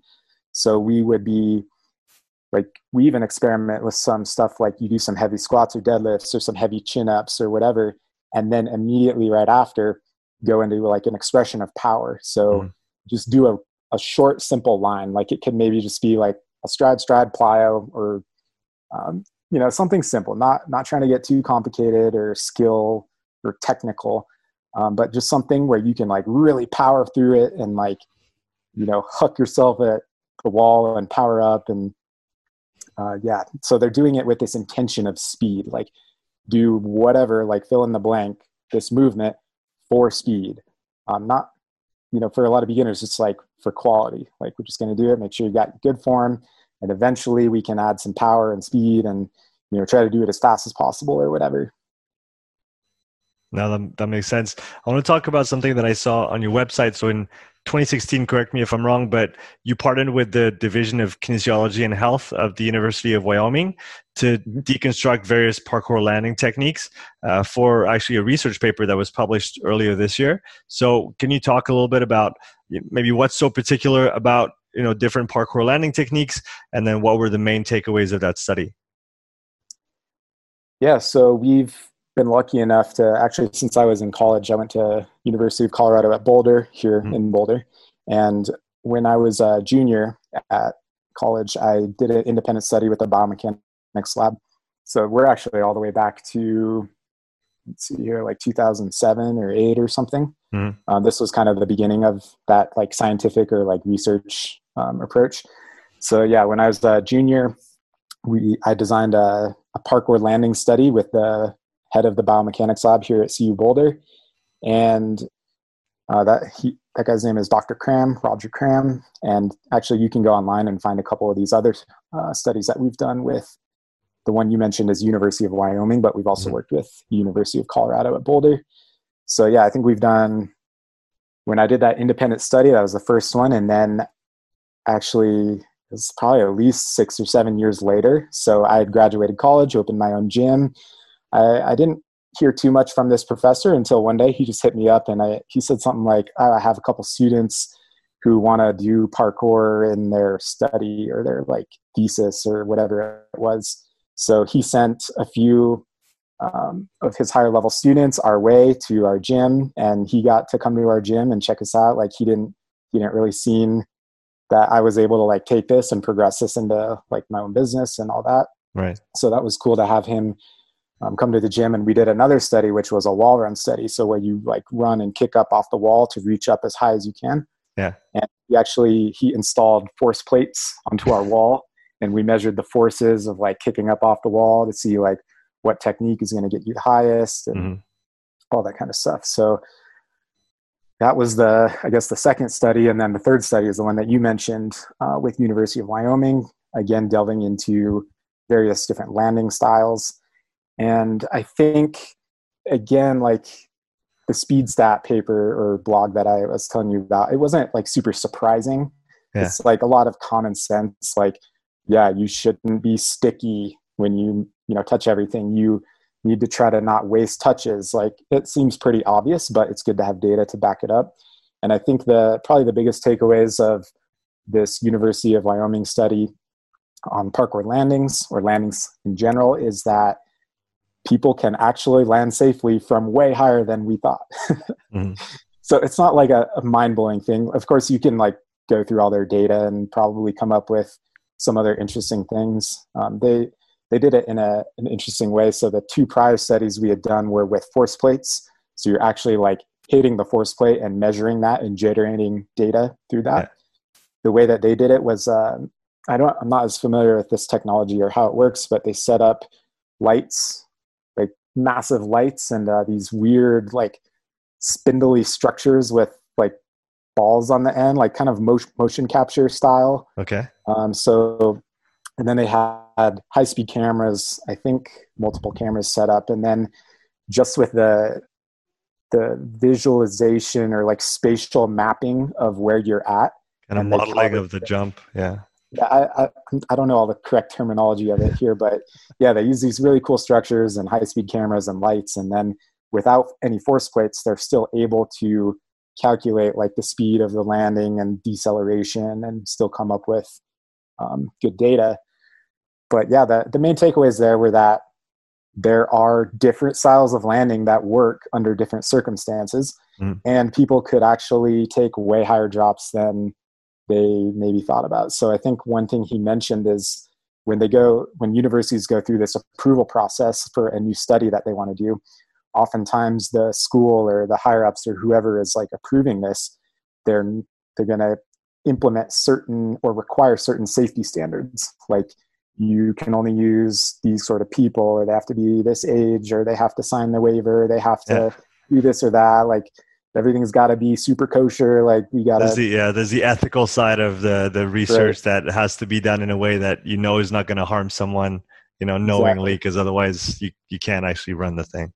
So we would be like we even experiment with some stuff like you do some heavy squats or deadlifts or some heavy chin ups or whatever and then immediately right after go into like an expression of power. So mm. just do a, a short simple line. Like it can maybe just be like a stride stride plyo or um, you know something simple not not trying to get too complicated or skill or technical um, but just something where you can like really power through it and like you know hook yourself at the wall and power up and uh, yeah. So they're doing it with this intention of speed like do whatever like fill in the blank this movement for speed. Um, not you know for a lot of beginners it's like for quality like we're just going to do it make sure you got good form and eventually we can add some power and speed and you know try to do it as fast as possible or whatever now that, that makes sense. I want to talk about something that I saw on your website. So in 2016, correct me if I'm wrong, but you partnered with the Division of Kinesiology and Health of the University of Wyoming to mm-hmm. deconstruct various parkour landing techniques uh, for actually a research paper that was published earlier this year. So can you talk a little bit about maybe what's so particular about you know different parkour landing techniques, and then what were the main takeaways of that study? Yeah, so we've been lucky enough to actually since I was in college, I went to University of Colorado at Boulder here mm-hmm. in Boulder, and when I was a junior at college, I did an independent study with the biomechanics lab. So we're actually all the way back to let's see here, like 2007 or eight or something. Mm-hmm. Um, this was kind of the beginning of that like scientific or like research um, approach. So yeah, when I was a junior, we I designed a, a parkour landing study with the head of the biomechanics lab here at CU Boulder, and uh, that he that guy's name is Dr. Kram, Rodger Kram, and actually you can go online and find a couple of these other uh, studies that we've done with the one you mentioned is University of Wyoming, but we've also mm-hmm. worked with University of Colorado at Boulder. So yeah, I think we've done when I did that independent study, that was the first one, and then actually it's probably at least six or seven years later. So I had graduated college, opened my own gym, I, I didn't hear too much from this professor until one day he just hit me up and I, he said something like, I have a couple students who want to do parkour in their study or their like thesis or whatever it was. So he sent a few um, of his higher level students our way to our gym and he got to come to our gym and check us out. Like he didn't, he didn't really seen that I was able to like take this and progress this into like my own business and all that. Right. So that was cool to have him um, come to the gym and we did another study which was a wall run study so where you like run and kick up off the wall to reach up as high as you can yeah and he actually he installed force plates onto our wall and we measured the forces of like kicking up off the wall to see like what technique is going to get you the highest and mm-hmm. all that kind of stuff so that was the i guess the second study and then the third study is the one that you mentioned uh, with university of wyoming again delving into various different landing styles and I think, again, like the speed stat paper or blog that I was telling you about, it wasn't like super surprising. Yeah. It's like a lot of common sense. Like, yeah, you shouldn't be sticky when you, you know, touch everything. You need to try to not waste touches. Like it seems pretty obvious, but it's good to have data to back it up. And I think the probably the biggest takeaways of this University of Wyoming study on parkour landings or landings in general is that people can actually land safely from way higher than we thought. mm-hmm. So it's not like a, a mind blowing thing. Of course, you can like go through all their data and probably come up with some other interesting things. Um, they they did it in a, an interesting way. So the two prior studies we had done were with force plates. So you're actually like hitting the force plate and measuring that and generating data through that. The way that they did it was uh, I don't I'm not as familiar with this technology or how it works, but they set up lights like massive lights and uh, these weird like spindly structures with balls on the end, like kind of motion, motion capture style. Okay. Um, so, and then they had high speed cameras, I think multiple cameras set up. And then just with the, the visualization or like spatial mapping of where you're at. And, and a modeling of the jump. Yeah. I, I, I don't know all the correct terminology of it here, but yeah, they use these really cool structures and high speed cameras and lights, and then without any force plates, they're still able to calculate like the speed of the landing and deceleration, and still come up with um, good data. but yeah, the, the main takeaways there were that there are different styles of landing that work under different circumstances, mm. and people could actually take way higher drops than they maybe thought about. So I think one thing he mentioned is when they go when universities go through this approval process for a new study that they want to do, oftentimes the school or the higher ups or whoever is like approving this, they're they're going to implement certain or require certain safety standards like you can only use these sort of people or they have to be this age or they have to sign the waiver they have to yeah. do this or that like everything's got to be super kosher like we got to the, yeah there's the ethical side of the the research right. that has to be done in a way that you know is not going to harm someone you know knowingly because exactly. otherwise you, you can't actually run the thing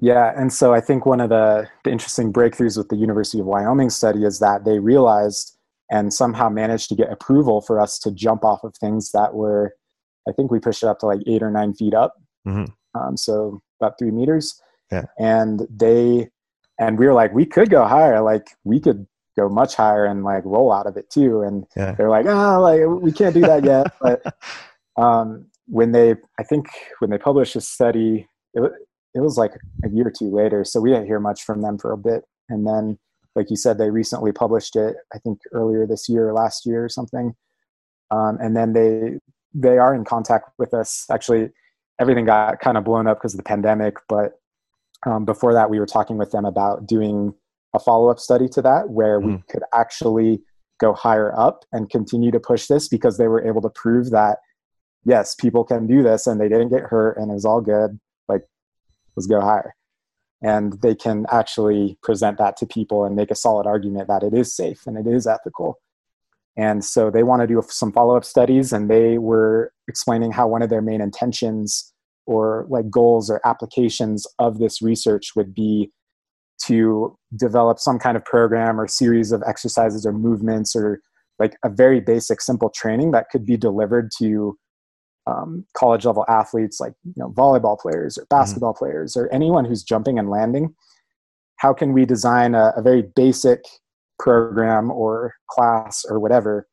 yeah and so i think one of the, the interesting breakthroughs with the university of wyoming study is that they realized and somehow managed to get approval for us to jump off of things that were i think we pushed it up to like eight or nine feet up mm-hmm. um, so about three meters yeah. and they and we were like we could go higher like we could go much higher and like roll out of it too and yeah. they're like oh like we can't do that yet but um, when they i think when they published a study it, it was like a year or two later so we didn't hear much from them for a bit and then like you said, they recently published it. I think earlier this year or last year or something. Um, and then they they are in contact with us. Actually, everything got kind of blown up because of the pandemic. But um, before that, we were talking with them about doing a follow up study to that, where mm. we could actually go higher up and continue to push this because they were able to prove that yes, people can do this and they didn't get hurt and it was all good. Let's go higher. And they can actually present that to people and make a solid argument that it is safe and it is ethical. And so they want to do some follow-up studies and they were explaining how one of their main intentions or like goals or applications of this research would be to develop some kind of program or series of exercises or movements or like a very basic simple training that could be delivered to um, college level athletes like you know volleyball players or mm-hmm. basketball mm-hmm. players or anyone who's jumping and landing how can we design a, a, very basic program or class or whatever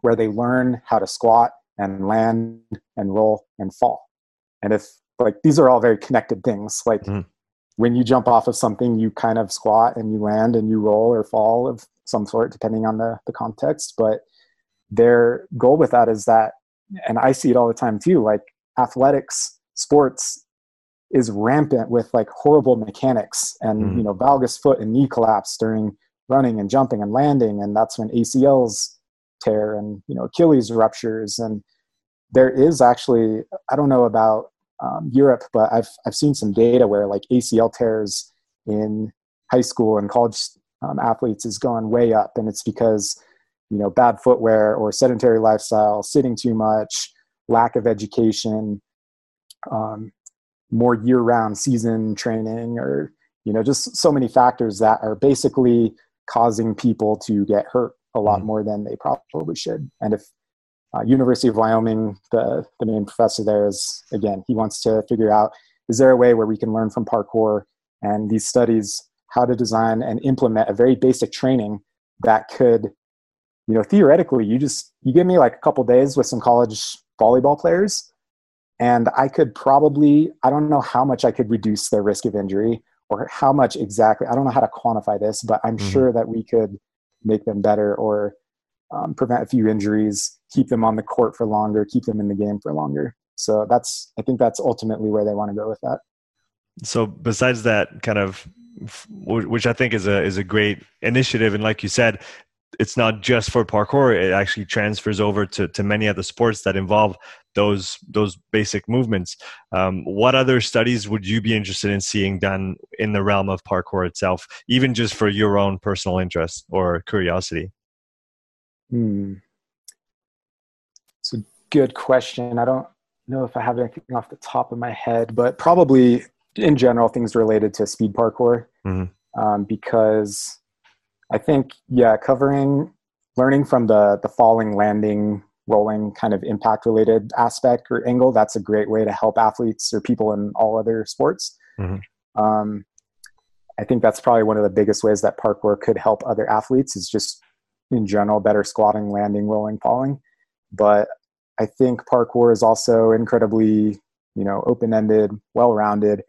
where they learn how to squat and land and roll and fall and if like these are all very connected things like mm-hmm. when you jump off of something you kind of squat and you land and you roll or fall of some sort depending on the, the context but their goal with that is that and I see it all the time too. Like athletics, sports is rampant with like horrible mechanics and mm. you know valgus foot and knee collapse during running and jumping and landing, and that's when ACLs tear and you know Achilles ruptures. And there is actually I don't know about um, Europe, but I've I've seen some data where like ACL tears in high school and college um, athletes is going way up, and it's because you know bad footwear or sedentary lifestyle sitting too much lack of education um, more year-round season training or you know just so many factors that are basically causing people to get hurt a lot mm-hmm. more than they probably should and if uh, university of wyoming the, the main professor there is again he wants to figure out is there a way where we can learn from parkour and these studies how to design and implement a very basic training that could you know theoretically you just you give me like a couple days with some college volleyball players and i could probably i don't know how much i could reduce their risk of injury or how much exactly i don't know how to quantify this but i'm mm-hmm. sure that we could make them better or um, prevent a few injuries keep them on the court for longer keep them in the game for longer so that's i think that's ultimately where they want to go with that so besides that kind of which I think is a is a great initiative. And like you said, it's not just for parkour it actually transfers over to, to many other sports that involve those those basic movements um, what other studies would you be interested in seeing done in the realm of parkour itself even just for your own personal interest or curiosity hmm. it's a good question i don't know if i have anything off the top of my head but probably in general things related to speed parkour mm-hmm. um, because I think yeah, covering learning from the the falling, landing, rolling kind of impact related aspect or angle. That's a great way to help athletes or people in all other sports. Mm-hmm. Um, I think that's probably one of the biggest ways that parkour could help other athletes is just in general better squatting, landing, rolling, falling. But I think parkour is also incredibly, you know, open-ended, well-rounded.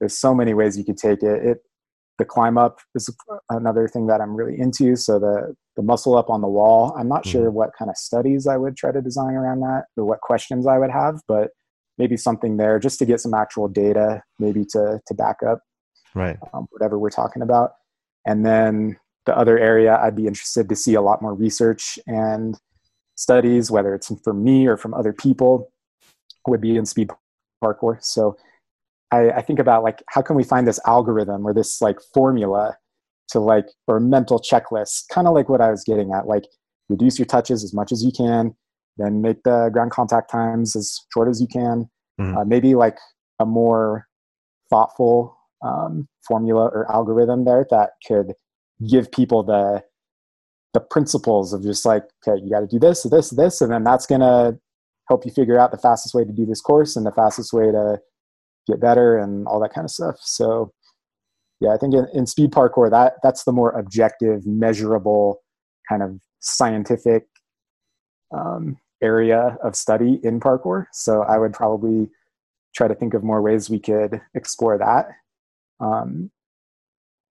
There's so many ways you could take it. It the climb up is another thing that I'm really into. So the the muscle up on the wall. I'm not mm-hmm. sure what kind of studies I would try to design around that or what questions I would have, but maybe something there just to get some actual data, maybe to to back up right um, whatever we're talking about. And then the other area I'd be interested to see a lot more research and studies, whether it's from me or from other people, would be in speed parkour. So I, I think about like how can we find this algorithm or this like formula to like or mental checklist, kind of like what I was getting at, like reduce your touches as much as you can, then make the ground contact times as short as you can. Mm-hmm. Uh, maybe like a more thoughtful um, formula or algorithm there that could give people the the principles of just like okay you got to do this this this and then that's going to help you figure out the fastest way to do this course and the fastest way to get better and all that kind of stuff. So yeah i think in, in speed parkour that that's the more objective measurable kind of scientific um, area of study in parkour. So i would probably try to think of more ways we could explore that. Um,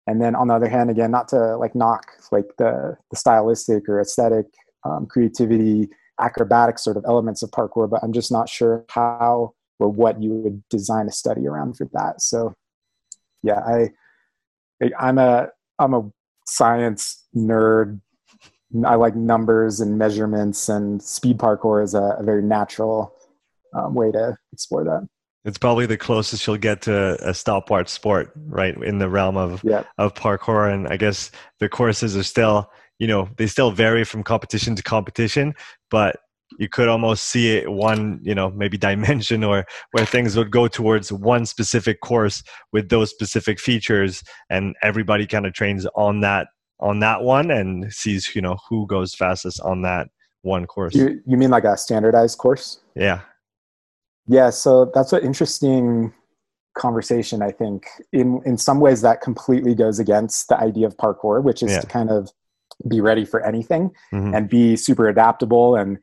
and then on the other hand again not to like knock like the the stylistic or aesthetic um, creativity acrobatic sort of elements of parkour but i'm just not sure how or what you would design a study around for that. So yeah i i'm a i'm a science nerd. I like numbers and measurements and speed parkour is a, a very natural um, way to explore that. It's probably the closest you'll get to a stalwart sport, right? In the realm of of parkour, and I guess the courses are still, you know, they still vary from competition to competition, but you could almost see it one, you know, maybe dimension or where things would go towards one specific course with those specific features, and everybody kind of trains on that on that one and sees, you know, who goes fastest on that one course. You you mean like a standardized course? Yeah. Yeah, so that's an interesting conversation. I think in in some ways that completely goes against the idea of parkour, which is yeah. to kind of be ready for anything mm-hmm. and be super adaptable and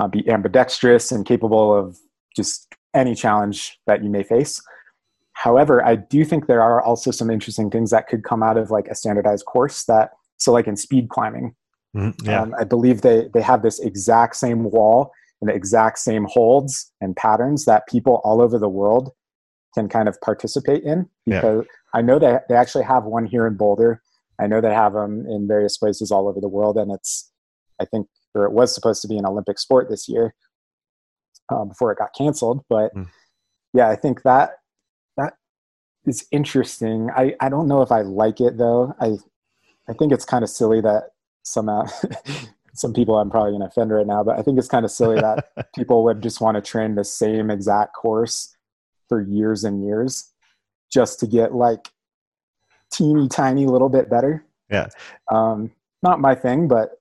uh, be ambidextrous and capable of just any challenge that you may face. However, I do think there are also some interesting things that could come out of like a standardized course that so like in speed climbing. Mm-hmm. Yeah. Um, I believe they they have this exact same wall and the exact same holds and patterns that people all over the world can kind of participate in because yeah. I know that they actually have one here in Boulder. I know they have them in various places all over the world, and it's I think or it was supposed to be an Olympic sport this year uh, before it got canceled. But mm. yeah, I think that that is interesting. I I don't know if I like it though. I I think it's kind of silly that somehow some people I'm probably going to offend right now, but I think it's kind of silly that people would just want to train the same exact course for years and years just to get like teeny tiny little bit better. Yeah. Um, not my thing, but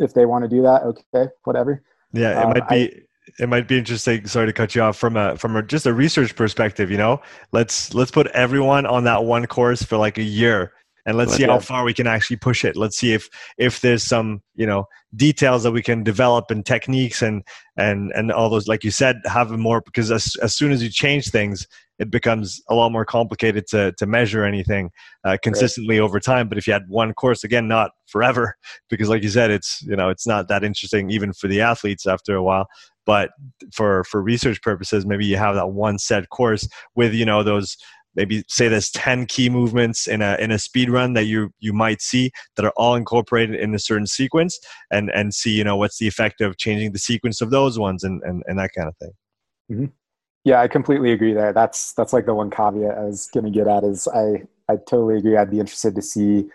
if they want to do that, okay, whatever. Yeah, it um, might be. I, it might be interesting. Sorry to cut you off from a from a, just a research perspective. You know, let's let's put everyone on that one course for like a year and let's see how far we can actually push it. Let's see if if there's some you know details that we can develop and techniques and and and all those like you said have more because as, as soon as you change things it becomes a lot more complicated to to measure anything uh, consistently right. over time. But if you had one course again not forever because like you said it's you know it's not that interesting even for the athletes after a while. But for for research purposes maybe you have that one set course with you know those maybe say there's 10 key movements in a in a speed run that you you might see that are all incorporated in a certain sequence and and see you know what's the effect of changing the sequence of those ones and and, and that kind of thing mm-hmm. yeah i completely agree there that's that's like the one caveat i was gonna get at is i i totally agree i'd be interested to see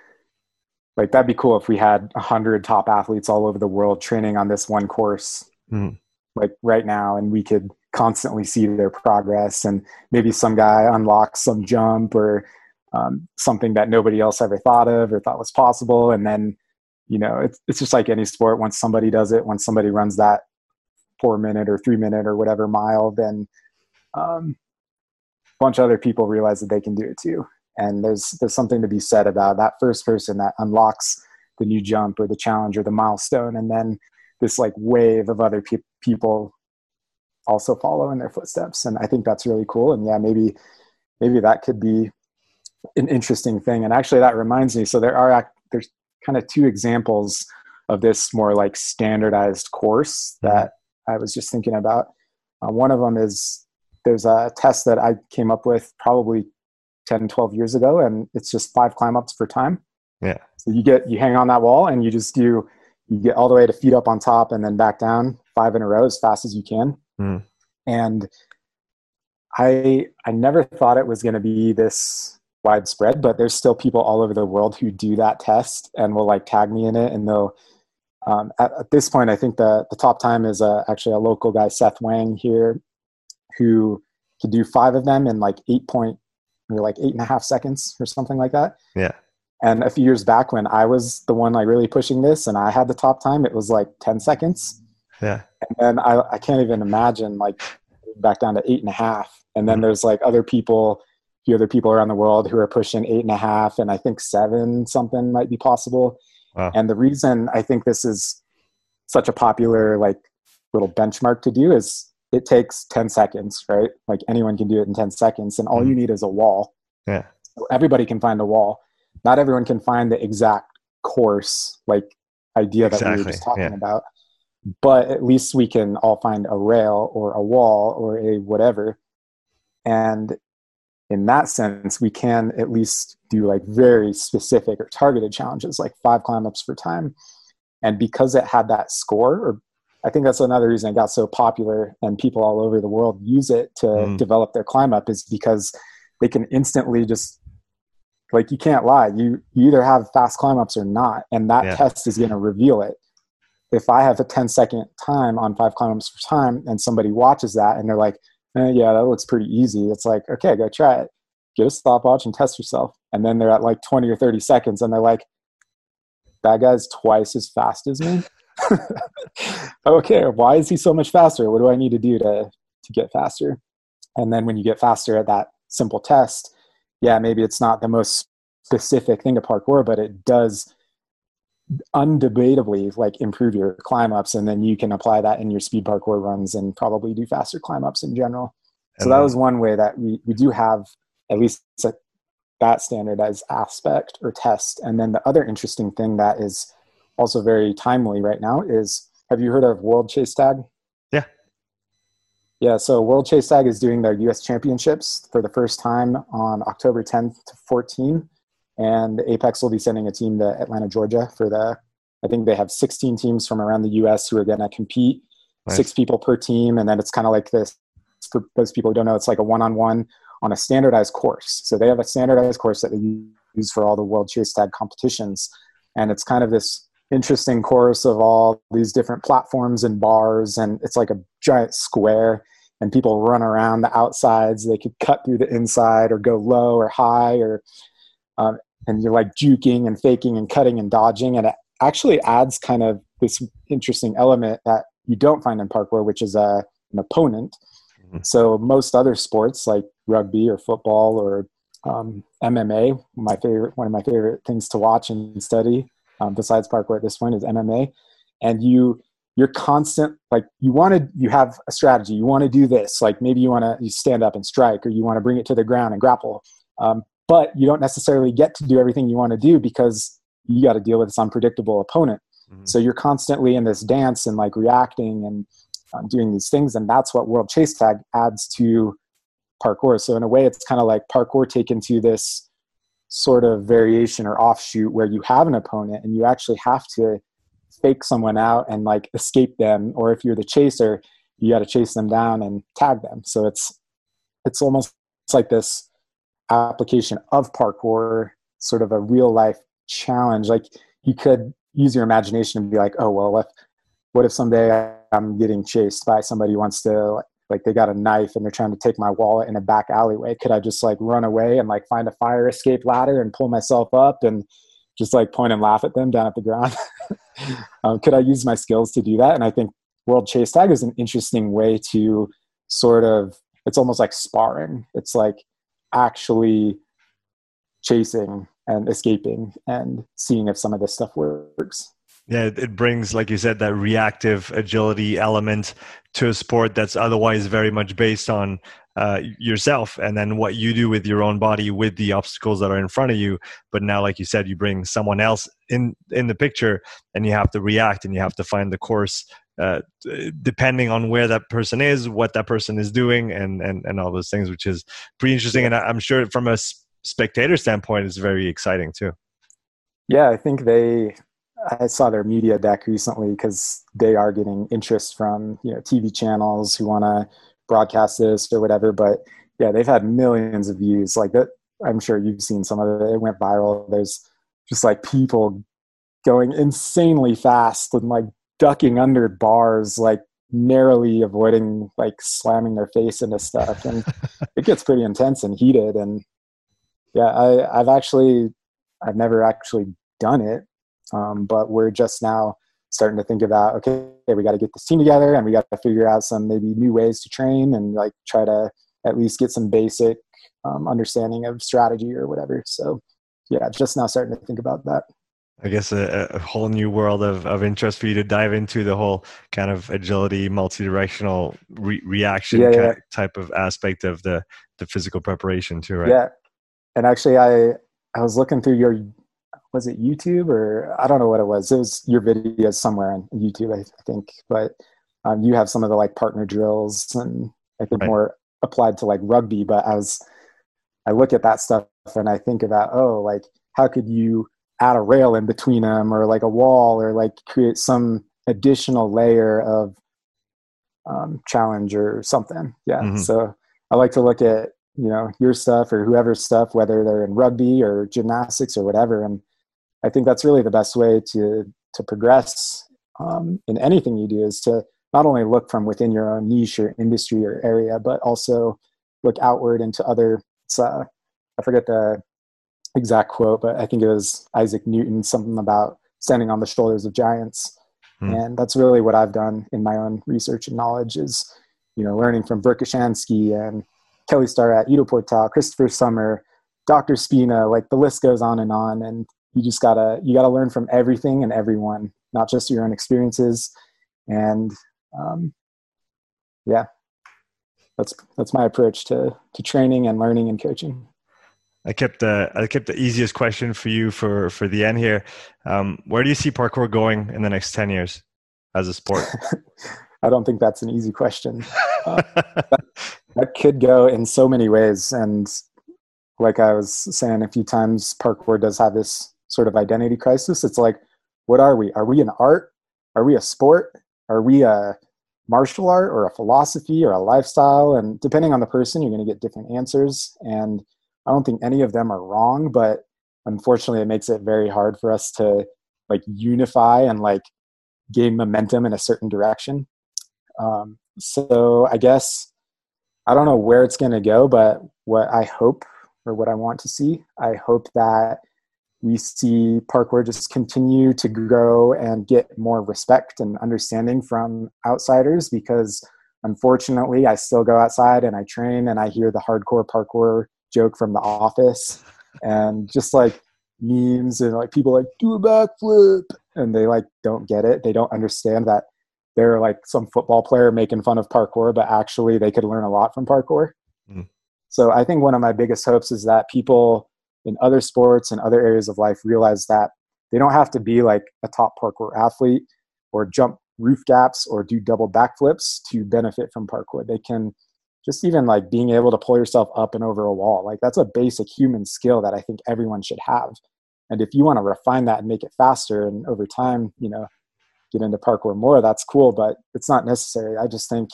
like that'd be cool if we had 100 top athletes all over the world training on this one course mm-hmm. like right now and we could constantly see their progress and maybe some guy unlocks some jump or um, something that nobody else ever thought of or thought was possible and then you know it's, it's just like any sport once somebody does it once somebody runs that four minute or three minute or whatever mile then um, a bunch of other people realize that they can do it too. And there's there's something to be said about that first person that unlocks the new jump or the challenge or the milestone and then this like wave of other pe- people also follow in their footsteps. And i think that's really cool. And yeah maybe maybe that could be an interesting thing. And actually that reminds me so there are there's kind of two examples of this more like standardized course mm-hmm. that i was just thinking about. Uh, one of them is there's a test that i came up with probably 10 12 years ago and it's just five climb ups for time. Yeah. So you get you hang on that wall and you just do you get all the way to feet up on top and then back down five in a row as fast as you can mm. and i i never thought it was going to be this widespread but there's still people all over the world who do that test and will like tag me in it and they'll um, at, at, this point i think the the top time is uh, actually a local guy seth wang here who could do five of them in like eight point or like eight and a half seconds or something like that yeah and a few years back when I was the one like really pushing this and I had the top time, it was like 10 seconds. Yeah. And then I, I can't even imagine like back down to eight and a half. And then mm-hmm. there's like other people, a few other people around the world who are pushing eight and a half and I think seven something might be possible. Wow. And the reason I think this is such a popular like little benchmark to do is it takes 10 seconds, right? Like anyone can do it in 10 seconds and all mm-hmm. you need is a wall. Yeah. So everybody can find a wall not everyone can find the exact course like idea that exactly. we were just talking yeah. about but at least we can all find a rail or a wall or a whatever and in that sense we can at least do like very specific or targeted challenges like five climb ups for time and because it had that score or i think that's another reason it got so popular and people all over the world use it to mm. develop their climb up is because they can instantly just like you can't lie. You, you either have fast climb ups or not, and that yeah. test is going to reveal it. If I have a 10 second time on five ups per time, and somebody watches that and they're like, eh, "Yeah, that looks pretty easy," it's like, "Okay, go try it. Get a stopwatch and test yourself." And then they're at like 20 or 30 seconds, and they're like, "That guy's twice as fast as me." okay, why is he so much faster? What do I need to do to to get faster? And then when you get faster at that simple test, yeah, maybe it's not the most specific thing to parkour, but it does undebatably like improve your climb ups and then you can apply that in your speed parkour runs and probably do faster climb ups in general. So that was one way that we, we do have at least a, that standardized aspect or test. And then the other interesting thing that is also very timely right now is have you heard of world chase tag? Yeah, Yeah so World Chase Tag is doing their U.S. Championships for the first time on October 10th to 14, and Apex will be sending a team to Atlanta, Georgia for the. I think they have 16 teams from around the U.S. who are going to compete, nice. six people per team, and then it's kind of like this. For those people who don't know, it's like a one-on-one on a standardized course. So they have a standardized course that they use for all the World Chase Tag competitions, and it's kind of this interesting course of all these different platforms and bars and it's like a giant square and people run around the outsides they could cut through the inside or go low or high or um, and you're like juking and faking and cutting and dodging and it actually adds kind of this interesting element that you don't find in parkour which is a, an opponent. Mm-hmm. so most other sports like rugby or football or um, mma my favorite one of my favorite things to watch and study um, besides parkour at this point is MMA, and you you're constant like you want to you have a strategy. You want to do this. Like maybe you want to you stand up and strike or you want to bring it to the ground and grapple. Um, but you don't necessarily get to do everything you want to do because you got to deal with this unpredictable opponent. Mm-hmm. so you're constantly in this dance and like reacting and um, doing these things and that's what world chase tag adds to parkour. So in a way it's kind of like parkour taken to this sort of variation or offshoot where you have an opponent and you actually have to fake someone out and like escape them or if you're the chaser you got to chase them down and tag them. So it's it's almost it's like this application of parkour sort of a real life challenge. Like you could use your imagination and be like oh well if what if someday i'm getting chased by somebody who wants to like they got a knife and they're trying to take my wallet in a back alleyway. Could i just like run away and like find a fire escape ladder and pull myself up and just like point and laugh at them down at the ground? Um, could i use my skills to do that? And i think world chase tag is an interesting way to sort of it's almost like sparring. It's like actually chasing and escaping and seeing if some of this stuff works Yeah, it brings, like you said, that reactive agility element to a sport that's otherwise very much based on uh, yourself and then what you do with your own body with the obstacles that are in front of you. But now, like you said, you bring someone else in in the picture, and you have to react and you have to find the course uh, depending on where that person is, what that person is doing, and and and all those things, which is pretty interesting. And I'm sure from a spectator standpoint, it's very exciting too. Yeah, I think they I saw their media deck recently because they are getting interest from you know TV channels who want to broadcast this or whatever. But yeah, they've had millions of views. Like that, I'm sure you've seen some of it. It went viral. There's just like people going insanely fast and like ducking under bars, like narrowly avoiding like slamming their face into stuff, and it gets pretty intense and heated. And yeah, I, I've actually I've never actually done it um, but we're just now starting to think about okay, we got to get this team together and we got to figure out some maybe new ways to train and like try to at least get some basic um, understanding of strategy or whatever. So yeah, just now starting to think about that. I guess a, a, whole new world of, of interest for you to dive into the whole kind of agility, multi-directional re- reaction yeah, yeah. type of aspect of the, the physical preparation too, right? Yeah. And actually I, I was looking through your was it YouTube or I don't know what it was. It was your videos somewhere on YouTube, I think. But um, you have some of the like partner drills and I think right. more applied to like rugby. But I was, I look at that stuff and I think about, oh, like how could you add a rail in between them or like a wall or like create some additional layer of um, challenge or something. Yeah. Mm-hmm. So I like to look at you know your stuff or whoever's stuff, whether they're in rugby or gymnastics or whatever, and I think that's really the best way to to progress um, in anything you do is to not only look from within your own niche or industry or area, but also look outward into other. Uh, I forget the exact quote, but I think it was Isaac Newton, something about standing on the shoulders of giants. Hmm. And that's really what I've done in my own research and knowledge is, you know, learning from Brooke Gushansky and Kelly Starrett, Ido Portal, Christopher Sommer, Dr. Spina, like the list goes on and on. And you just gotta you gotta learn from everything and everyone not just your own experiences and um, yeah that's that's my approach to to training and learning and coaching I kept the I kept the easiest question for you for for the end here. Um, where do you see parkour going in the next ten years as a sport? I don't think that's an easy question. Uh, that, that, could go in so many ways, and like I was saying a few times, parkour does have this sort of identity crisis. It's like, what are we? Are we an art? Are we a sport? Are we a martial art or a philosophy or a lifestyle? And depending on the person, you're going to get different answers. And I don't think any of them are wrong, but unfortunately, it makes it very hard for us to like unify and like gain momentum in a certain direction. Um, so I guess I don't know where it's going to go, but what I hope or what I want to see, I hope that we see parkour just continue to grow and get more respect and understanding from outsiders because unfortunately i still go outside and i train and i hear the hardcore parkour joke from the office and just like memes and like people like do a backflip and they like don't get it they don't understand that they're like some football player making fun of parkour but actually they could learn a lot from parkour mm. so i think one of my biggest hopes is that people in other sports and other areas of life realize that they don't have to be like a top parkour athlete or jump roof gaps or do double backflips to benefit from parkour. They can just even like being able to pull yourself up and over a wall. Like that's a basic human skill that I think everyone should have. And if you want to refine that and make it faster and over time, you know, get into parkour more, that's cool, but it's not necessary. I just think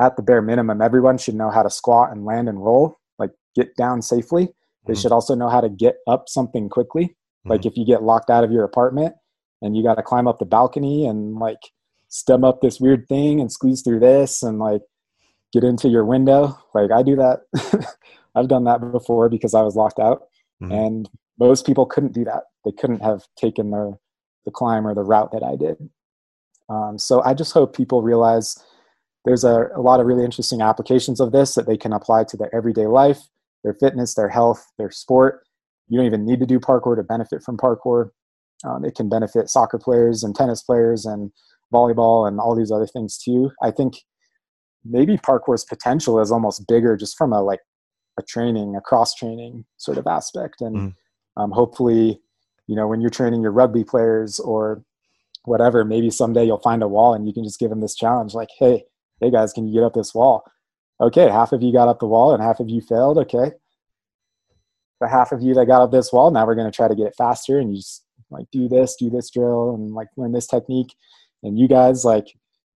at the bare minimum, everyone should know how to squat and land and roll, like get down safely they mm-hmm. should also know how to get up something quickly. Mm-hmm. Like if you get locked out of your apartment and you got to climb up the balcony and like stem up this weird thing and squeeze through this and like get into your window. Like I do that. I've done that before because I was locked out. Mm-hmm. And most people couldn't do that. They couldn't have taken the the climb or the route that I did. Um, so I just hope people realize there's a, a lot of really interesting applications of this that they can apply to their everyday life their fitness, their health, their sport. You don't even need to do parkour to benefit from parkour. Um, it can benefit soccer players and tennis players and volleyball and all these other things too. I think maybe parkour's potential is almost bigger just from a like a training, a cross training sort of aspect. And mm. um, hopefully, you know, when you're training your rugby players or whatever, maybe someday you'll find a wall and you can just give them this challenge like, hey, hey guys, can you get up this wall? Okay, half of you got up the wall and half of you failed. Okay. The half of you that got up this wall, now we're going to try to get it faster and you just like do this, do this drill and like learn this technique. And you guys like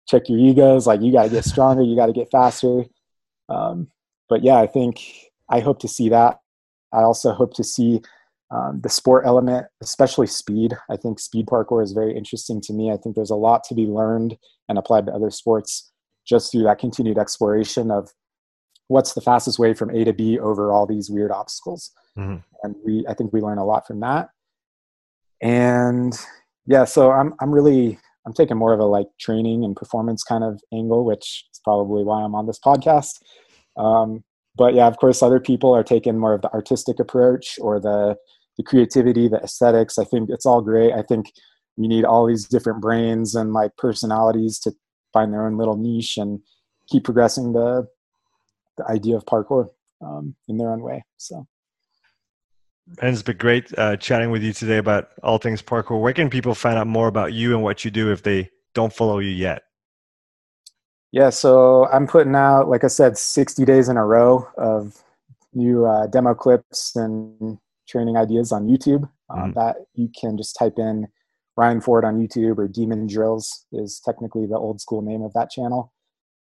check your egos, like you got to get stronger, you got to get faster. Um, but yeah, I think I hope to see that. I also hope to see um, the sport element, especially speed. I think speed parkour is very interesting to me. I think there's a lot to be learned and applied to other sports just through that continued exploration of what's the fastest way from A to B over all these weird obstacles. Mm-hmm. And we, I think we learn a lot from that. And yeah, so I'm, I'm really, I'm taking more of a like training and performance kind of angle, which is probably why I'm on this podcast. Um, but yeah, of course, other people are taking more of the artistic approach or the the creativity, the aesthetics. I think it's all great. I think you need all these different brains and like personalities to find their own little niche and keep progressing the the idea of parkour um, in their own way. So. And it's been great uh, chatting with you today about all things parkour. Where can people find out more about you and what you do if they don't follow you yet? Yeah, so I'm putting out, like I said, 60 days in a row of new uh, demo clips and training ideas on YouTube. Uh, mm-hmm. That you can just type in Ryan Ford on YouTube or Demon Drills is technically the old school name of that channel.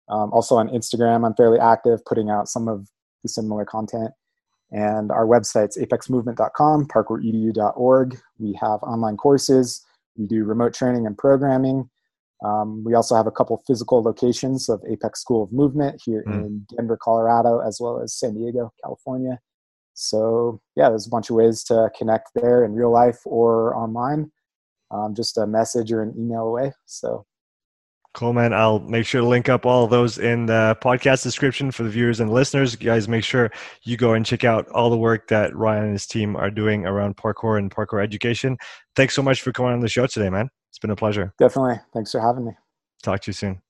Um, also on Instagram, I'm fairly active, putting out some of the similar content. And our website's apexmovement.com, parkouredu.org. We have online courses. We do remote training and programming. Um, we also have a couple physical locations of Apex School of Movement here mm. in Denver, Colorado, as well as San Diego, California. So, yeah, there's a bunch of ways to connect there in real life or online, um, just a message or an email away. So, Cool, man. I'll make sure to link up all of those in the podcast description for the viewers and listeners. You guys, make sure you go and check out all the work that Ryan and his team are doing around parkour and parkour education. Thanks so much for coming on the show today, man. It's been a pleasure. Definitely. Thanks for having me. Talk to you soon.